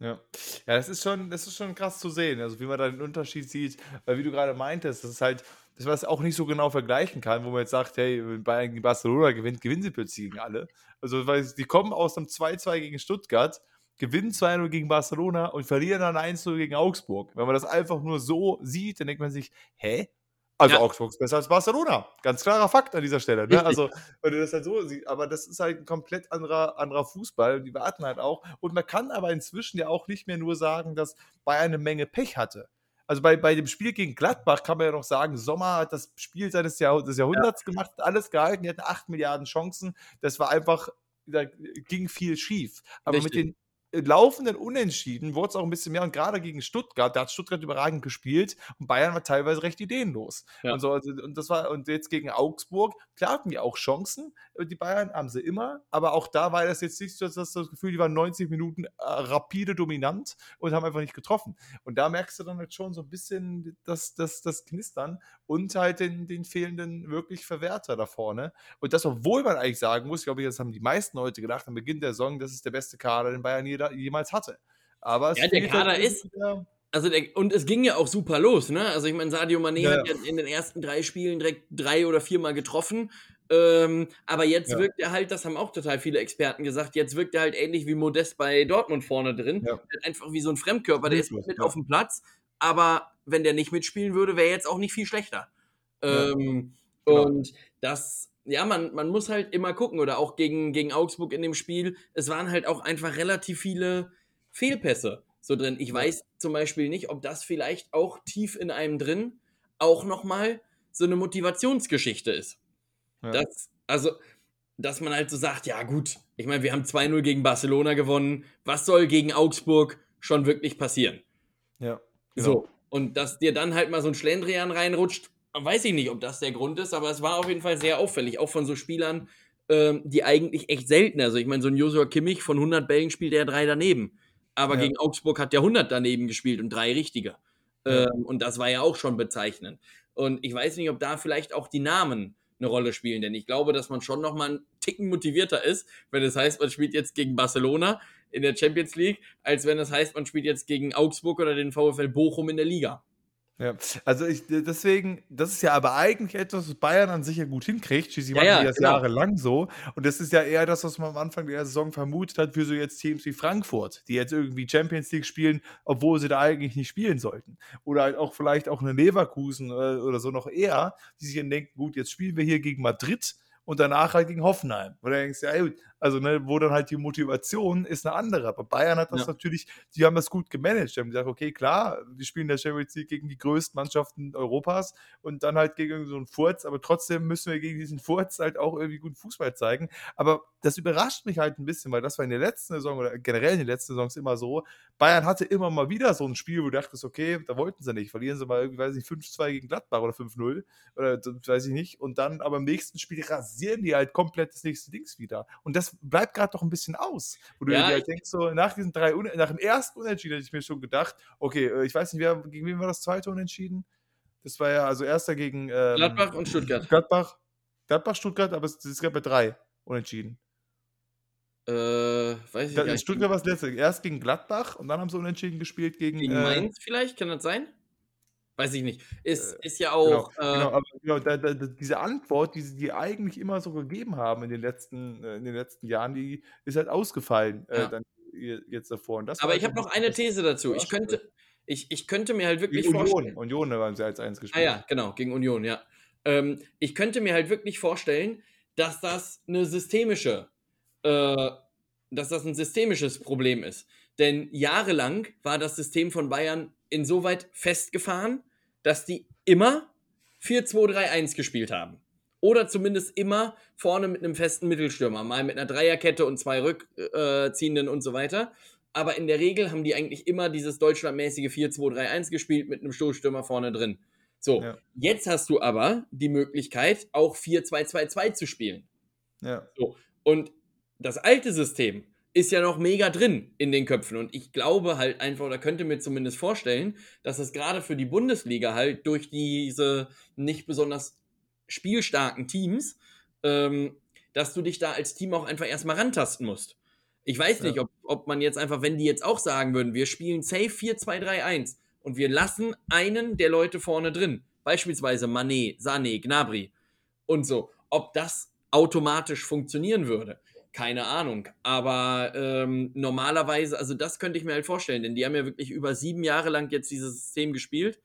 Ja. ja, das ist schon, das ist schon krass zu sehen, also wie man da den Unterschied sieht, weil wie du gerade meintest, das ist halt, das was auch nicht so genau vergleichen kann, wo man jetzt sagt, hey, wenn Bayern gegen Barcelona gewinnt, gewinnen sie plötzlich gegen alle. Also weil die kommen aus einem 2-2 gegen Stuttgart, gewinnen 2-0 gegen Barcelona und verlieren dann 1-0 gegen Augsburg. Wenn man das einfach nur so sieht, dann denkt man sich, hä? Also ja. Augsburg ist besser als Barcelona. Ganz klarer Fakt an dieser Stelle. Ne? Also, wenn du das halt so siehst, aber das ist halt ein komplett anderer, anderer Fußball und die warten halt auch. Und man kann aber inzwischen ja auch nicht mehr nur sagen, dass Bayern eine Menge Pech hatte. Also bei, bei dem Spiel gegen Gladbach kann man ja noch sagen, Sommer hat das Spiel seines Jahr, des Jahrhunderts ja. gemacht, alles gehalten, die hatten 8 Milliarden Chancen. Das war einfach, da ging viel schief. Aber Richtig. mit den laufenden Unentschieden wurde es auch ein bisschen mehr und gerade gegen Stuttgart, da hat Stuttgart überragend gespielt und Bayern war teilweise recht ideenlos. Ja. Und, so, also, und das war, und jetzt gegen Augsburg, klar hatten die auch Chancen, äh, die Bayern haben sie immer, aber auch da war das jetzt nicht so, dass das, Gefühl, die waren 90 Minuten äh, rapide dominant und haben einfach nicht getroffen. Und da merkst du dann halt schon so ein bisschen das, das, das Knistern und halt den, den fehlenden wirklich Verwerter da vorne. Und das, obwohl man eigentlich sagen muss, ich glaube, das haben die meisten Leute gedacht am Beginn der Saison, das ist der beste Kader, den Bayern jeder, jemals hatte. Aber ja, der Kader halt ist. Also der, und es ging ja auch super los, ne? Also ich meine, Sadio Mané ja, hat ja in den ersten drei Spielen direkt drei oder viermal getroffen. Ähm, aber jetzt ja. wirkt er halt, das haben auch total viele Experten gesagt, jetzt wirkt er halt ähnlich wie Modest bei Dortmund vorne drin. Ja. Einfach wie so ein Fremdkörper, der ist mit ja. auf dem Platz, aber wenn der nicht mitspielen würde, wäre jetzt auch nicht viel schlechter. Ähm, genau. Und das, ja, man, man muss halt immer gucken, oder auch gegen, gegen Augsburg in dem Spiel, es waren halt auch einfach relativ viele Fehlpässe so drin. Ich weiß zum Beispiel nicht, ob das vielleicht auch tief in einem drin auch nochmal so eine Motivationsgeschichte ist. Ja. Das, also, dass man halt so sagt, ja gut, ich meine, wir haben 2-0 gegen Barcelona gewonnen, was soll gegen Augsburg schon wirklich passieren? Ja. Genau. So, und dass dir dann halt mal so ein Schlendrian reinrutscht, weiß ich nicht, ob das der Grund ist, aber es war auf jeden Fall sehr auffällig, auch von so Spielern, ähm, die eigentlich echt selten, also ich meine, so ein Joshua Kimmich von 100 Bällen spielt er drei daneben, aber ja. gegen Augsburg hat der 100 daneben gespielt und drei richtige. Ja. Ähm, und das war ja auch schon bezeichnend. Und ich weiß nicht, ob da vielleicht auch die Namen eine Rolle spielen, denn ich glaube, dass man schon noch mal einen Ticken motivierter ist, wenn es heißt, man spielt jetzt gegen Barcelona in der Champions League, als wenn es heißt, man spielt jetzt gegen Augsburg oder den VfL Bochum in der Liga. Ja, also ich, deswegen, das ist ja aber eigentlich etwas, was Bayern an sich ja gut hinkriegt. Schließlich ja, machen ja, die das genau. jahrelang so. Und das ist ja eher das, was man am Anfang der Saison vermutet hat für so jetzt Teams wie Frankfurt, die jetzt irgendwie Champions League spielen, obwohl sie da eigentlich nicht spielen sollten. Oder halt auch vielleicht auch eine Leverkusen oder, äh, oder so noch eher, die sich dann denken, gut, jetzt spielen wir hier gegen Madrid und danach halt gegen Hoffenheim. Du denkst, ja gut, also ne, wo dann halt die Motivation ist eine andere. Aber Bayern hat das ja. natürlich, die haben das gut gemanagt. Die haben gesagt, okay, klar, die spielen der Champions League gegen die größten Mannschaften Europas und dann halt gegen so einen Furz, aber trotzdem müssen wir gegen diesen Furz halt auch irgendwie guten Fußball zeigen. Aber das überrascht mich halt ein bisschen, weil das war in der letzten Saison oder generell in den letzten Saisons immer so. Bayern hatte immer mal wieder so ein Spiel, wo du dachtest, okay, da wollten sie nicht. Verlieren sie mal irgendwie, weiß ich, 5-2 gegen Gladbach oder 5-0 oder weiß ich nicht. Und dann aber im nächsten Spiel rasieren die halt komplett das nächste Dings wieder. Und das bleibt gerade doch ein bisschen aus. Wo du ja, dir halt denkst, so nach diesen drei, nach dem ersten Unentschieden hätte ich mir schon gedacht, okay, äh, ich weiß nicht, wer, gegen wen war das zweite Unentschieden? Das war ja also erster gegen ähm, Gladbach und Stuttgart. Gladbach, Gladbach, Stuttgart, aber es, es gab ja drei Unentschieden. Äh, weiß ich da, nicht. Stuttgart war das letzte. Erst gegen Gladbach und dann haben sie unentschieden gespielt gegen. Gegen äh, Mainz vielleicht, kann das sein? Weiß ich nicht. Ist, äh, ist ja auch. Genau, äh, genau aber genau, da, da, diese Antwort, die sie die eigentlich immer so gegeben haben in den letzten, äh, in den letzten Jahren, die ist halt ausgefallen äh, ja. dann jetzt davor. aber ich halt habe noch eine These dazu. Ich könnte, ich, ich könnte mir halt wirklich gegen Union. vorstellen. Union waren sie als eins gespielt. Ah ja, genau, gegen Union, ja. Ähm, ich könnte mir halt wirklich vorstellen, dass das eine systemische, äh, dass das ein systemisches Problem ist. Denn jahrelang war das System von Bayern insoweit festgefahren, dass die immer 4-2-3-1 gespielt haben. Oder zumindest immer vorne mit einem festen Mittelstürmer, mal mit einer Dreierkette und zwei Rückziehenden äh, und so weiter. Aber in der Regel haben die eigentlich immer dieses deutschlandmäßige 4-2-3-1 gespielt mit einem Stoßstürmer vorne drin. So, ja. jetzt hast du aber die Möglichkeit, auch 4-2-2-2 zu spielen. Ja. So, und das alte System ist ja noch mega drin in den Köpfen. Und ich glaube halt einfach, oder könnte mir zumindest vorstellen, dass es gerade für die Bundesliga halt durch diese nicht besonders spielstarken Teams, ähm, dass du dich da als Team auch einfach erstmal rantasten musst. Ich weiß nicht, ja. ob, ob man jetzt einfach, wenn die jetzt auch sagen würden, wir spielen safe 4-2-3-1 und wir lassen einen der Leute vorne drin, beispielsweise Manet, Sané, Gnabry und so, ob das automatisch funktionieren würde keine Ahnung. Aber ähm, normalerweise, also das könnte ich mir halt vorstellen, denn die haben ja wirklich über sieben Jahre lang jetzt dieses System gespielt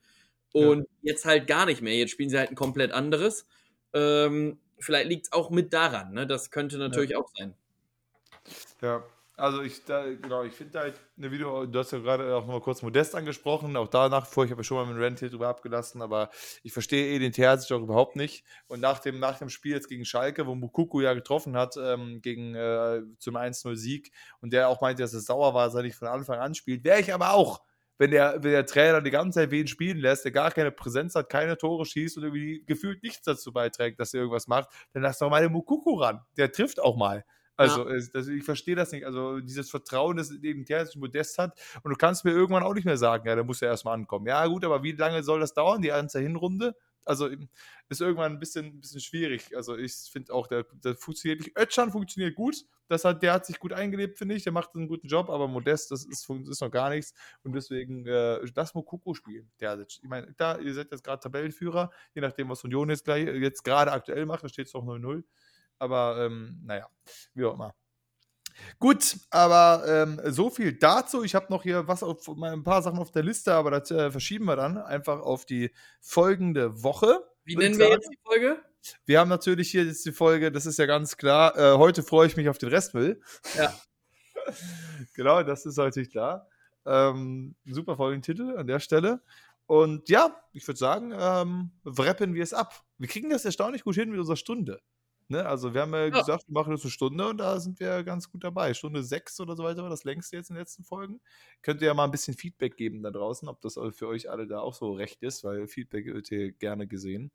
und ja. jetzt halt gar nicht mehr. Jetzt spielen sie halt ein komplett anderes. Ähm, vielleicht liegt es auch mit daran, ne? Das könnte natürlich ja. auch sein. Ja, also ich, da, genau, ich finde halt eine Video, du hast ja gerade auch noch mal kurz Modest angesprochen, auch danach vor, ich habe ja schon mal mit Rent hier drüber abgelassen, aber ich verstehe eh den Terzic auch überhaupt nicht. Und nach dem, nach dem Spiel jetzt gegen Schalke, wo Mukuku ja getroffen hat, ähm, gegen äh, zum 1-0-Sieg und der auch meinte, dass es sauer war, dass er nicht von Anfang an spielt, wäre ich aber auch wenn der, wenn der Trainer die ganze Zeit wen spielen lässt, der gar keine Präsenz hat, keine Tore schießt und irgendwie gefühlt nichts dazu beiträgt, dass er irgendwas macht, dann lass doch mal den Mukuku ran. Der trifft auch mal. Also, ja. also ich verstehe das nicht. Also dieses Vertrauen, das eben der Modest hat. Und du kannst mir irgendwann auch nicht mehr sagen, ja, der muss ja erstmal ankommen. Ja, gut, aber wie lange soll das dauern, die ganze Hinrunde? Also ist irgendwann ein bisschen, ein bisschen schwierig. Also ich finde auch, der, der funktioniert nicht. Ötchan funktioniert gut. Das hat, der hat sich gut eingelebt, finde ich. Der macht einen guten Job, aber Modest, das ist, ist noch gar nichts. Und deswegen, äh, das Mokoko spielen. Der, ich meine, da, ihr seid jetzt gerade Tabellenführer, je nachdem, was Union jetzt, jetzt gerade aktuell macht, da steht es doch 0-0. Aber ähm, naja, wie auch immer. Gut, aber ähm, so viel dazu. Ich habe noch hier was auf, ein paar Sachen auf der Liste, aber das äh, verschieben wir dann einfach auf die folgende Woche. Wie nennen wir jetzt die Folge? Wir haben natürlich hier jetzt die Folge, das ist ja ganz klar. Äh, heute freue ich mich auf den Restmüll. Ja. genau, das ist natürlich klar. Ähm, super Folgentitel an der Stelle. Und ja, ich würde sagen, ähm, wrappen wir es ab. Wir kriegen das erstaunlich gut hin mit unserer Stunde. Ne, also wir haben ja, gesagt, wir machen das eine Stunde und da sind wir ganz gut dabei. Stunde sechs oder so weiter war das längste jetzt in den letzten Folgen. Könnt ihr ja mal ein bisschen Feedback geben da draußen, ob das für euch alle da auch so recht ist, weil Feedback wird hier gerne gesehen.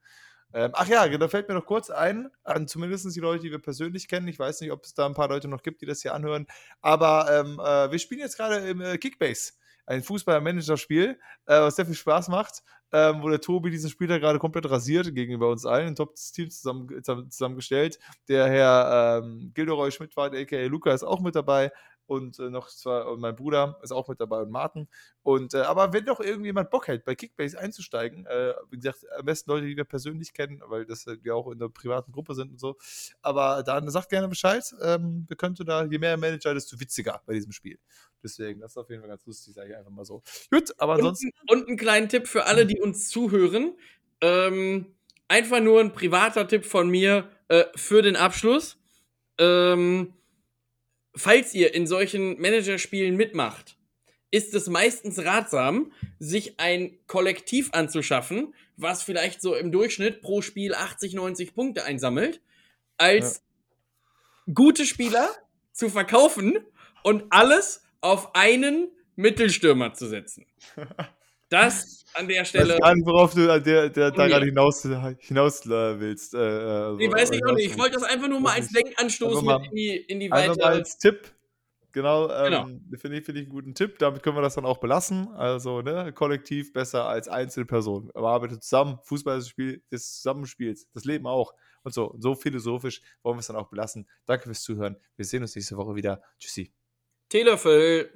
Ähm, ach ja, da fällt mir noch kurz ein, an zumindest die Leute, die wir persönlich kennen. Ich weiß nicht, ob es da ein paar Leute noch gibt, die das hier anhören. Aber ähm, äh, wir spielen jetzt gerade im äh, Kickbase ein Fußball-Manager-Spiel, äh, was sehr viel Spaß macht, ähm, wo der Tobi diesen Spieler gerade komplett rasiert gegenüber uns allen, ein Top-Team zusammen, zusammengestellt. Der Herr ähm, Gilderoy Schmidt war, aka Luca, ist auch mit dabei. Und äh, noch zwar und mein Bruder ist auch mit dabei und Martin. Und äh, aber wenn doch irgendjemand Bock hat, bei Kickbase einzusteigen, äh, wie gesagt, am besten Leute, die wir persönlich kennen, weil das äh, wir auch in der privaten Gruppe sind und so. Aber dann sagt gerne Bescheid. Ähm, wir könnten da, je mehr Manager, desto witziger bei diesem Spiel. Deswegen, das ist auf jeden Fall ganz lustig, sage ich einfach mal so. Gut, aber ansonsten. Und, und einen kleinen Tipp für alle, die uns zuhören. Ähm, einfach nur ein privater Tipp von mir äh, für den Abschluss. Ähm, falls ihr in solchen Managerspielen mitmacht, ist es meistens ratsam, sich ein Kollektiv anzuschaffen, was vielleicht so im Durchschnitt pro Spiel 80, 90 Punkte einsammelt, als ja. gute Spieler zu verkaufen und alles auf einen Mittelstürmer zu setzen. Das an der Stelle. Ich weiß nicht, worauf du der, der da gerade hinaus, hinaus äh, willst. Äh, also, nee, weiß ich auch nicht. Ich wollte das einfach nur mal als Denkanstoß mit in die, in die weiter. als Tipp. Genau, genau. Ähm, finde ich, find ich einen guten Tipp. Damit können wir das dann auch belassen. Also, ne, kollektiv besser als Einzelperson. Aber arbeitet zusammen. Fußball ist das Spiel des Zusammenspiels. Das Leben auch. Und so, so philosophisch wollen wir es dann auch belassen. Danke fürs Zuhören. Wir sehen uns nächste Woche wieder. Tschüssi. Teelöffel.